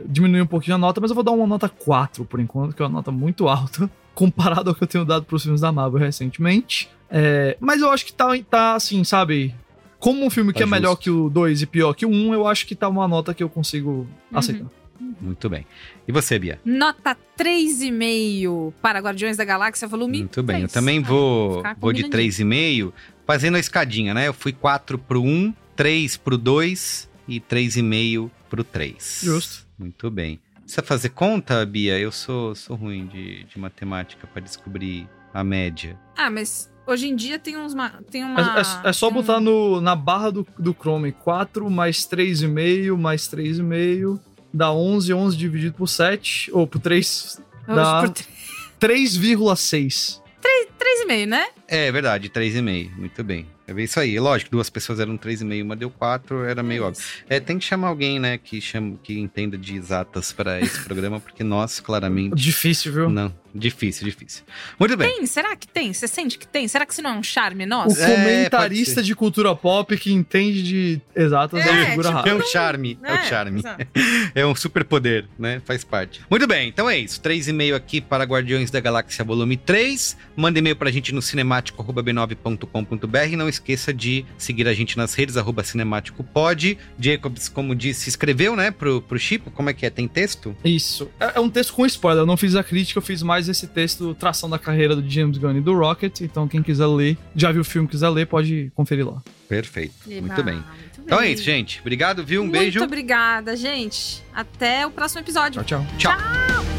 [SPEAKER 5] diminuir um pouquinho a nota, mas eu vou dar uma nota 4 por enquanto, que é uma nota muito alta <laughs> comparado ao que eu tenho dado pros filmes da Marvel recentemente. É, mas eu acho que tá, tá assim, sabe? Como um filme que
[SPEAKER 3] Tá
[SPEAKER 5] é melhor que o 2 e pior que o 1, eu acho que tá uma nota que eu consigo aceitar.
[SPEAKER 3] Muito bem. E você, Bia?
[SPEAKER 4] Nota 3,5 para Guardiões da Galáxia, volume
[SPEAKER 3] Muito bem. Eu
[SPEAKER 4] 3.
[SPEAKER 3] também vou,
[SPEAKER 4] ficar
[SPEAKER 3] vou de
[SPEAKER 4] combinandinho.
[SPEAKER 3] 3,5, fazendo a escadinha, né? Eu fui 4 pro 1, 3 pro 2 e 3,5 pro 3.
[SPEAKER 5] Justo.
[SPEAKER 3] Muito bem. Precisa fazer conta, Bia? Eu sou, sou ruim de, de matemática pra descobrir a média.
[SPEAKER 4] Ah, mas hoje em dia tem uns. Tem
[SPEAKER 5] É,
[SPEAKER 4] uma.
[SPEAKER 5] é- é só
[SPEAKER 4] tem um-
[SPEAKER 5] botar no, na barra do, do Chrome 4 mais 3,5 mais 3,5 dá 11, 11 dividido por 7, ou por 3,
[SPEAKER 4] Hoje
[SPEAKER 5] dá
[SPEAKER 4] por
[SPEAKER 5] 3,6.
[SPEAKER 4] 3,5, né?
[SPEAKER 3] É verdade, 3,5. Muito bem. É bem isso aí. Lógico, duas pessoas eram 3,5, uma deu 4, era meio óbvio. É, tem que chamar alguém, né, que, chama, que entenda de exatas para esse <laughs> programa, porque nós, claramente.
[SPEAKER 5] Difícil, viu?
[SPEAKER 3] Não, difícil, difícil. Muito bem.
[SPEAKER 4] Tem? Será que tem? Você sente que tem? Será que isso não é um charme
[SPEAKER 5] O
[SPEAKER 4] nosso?
[SPEAKER 3] É, pode
[SPEAKER 5] comentarista
[SPEAKER 3] ser.
[SPEAKER 5] de cultura pop que entende de exatas é,
[SPEAKER 4] É,
[SPEAKER 5] uma figura
[SPEAKER 4] tipo,
[SPEAKER 5] rara.
[SPEAKER 3] É um charme, é, um
[SPEAKER 4] É,
[SPEAKER 3] charme.
[SPEAKER 4] exato. <laughs>
[SPEAKER 3] É um superpoder, né? Faz parte. Muito bem, então é isso. 3,5 aqui para Guardiões da Galáxia Volume 3. Manda e-mail pra gente no cinemático.b9.com.br. Não esqueça de seguir a gente nas redes, arroba cinemáticopod. Jacobs, como disse, escreveu, né, pro, pro Chipo. Como é que é? Tem texto?
[SPEAKER 5] Isso. É, é um texto com spoiler. Eu não fiz a crítica, eu fiz mais esse texto tração da carreira do James Gunn e do Rocket. Então, quem quiser ler, já viu o filme, quiser ler, pode conferir lá.
[SPEAKER 3] Perfeito.
[SPEAKER 4] Eba,
[SPEAKER 3] Muito bem.
[SPEAKER 4] muito
[SPEAKER 3] Então é isso, gente. Obrigado, viu? Um
[SPEAKER 4] Muito
[SPEAKER 3] beijo.
[SPEAKER 4] obrigada, gente. Até o próximo episódio.
[SPEAKER 5] Tchau, tchau.
[SPEAKER 4] Tchau.
[SPEAKER 9] Mom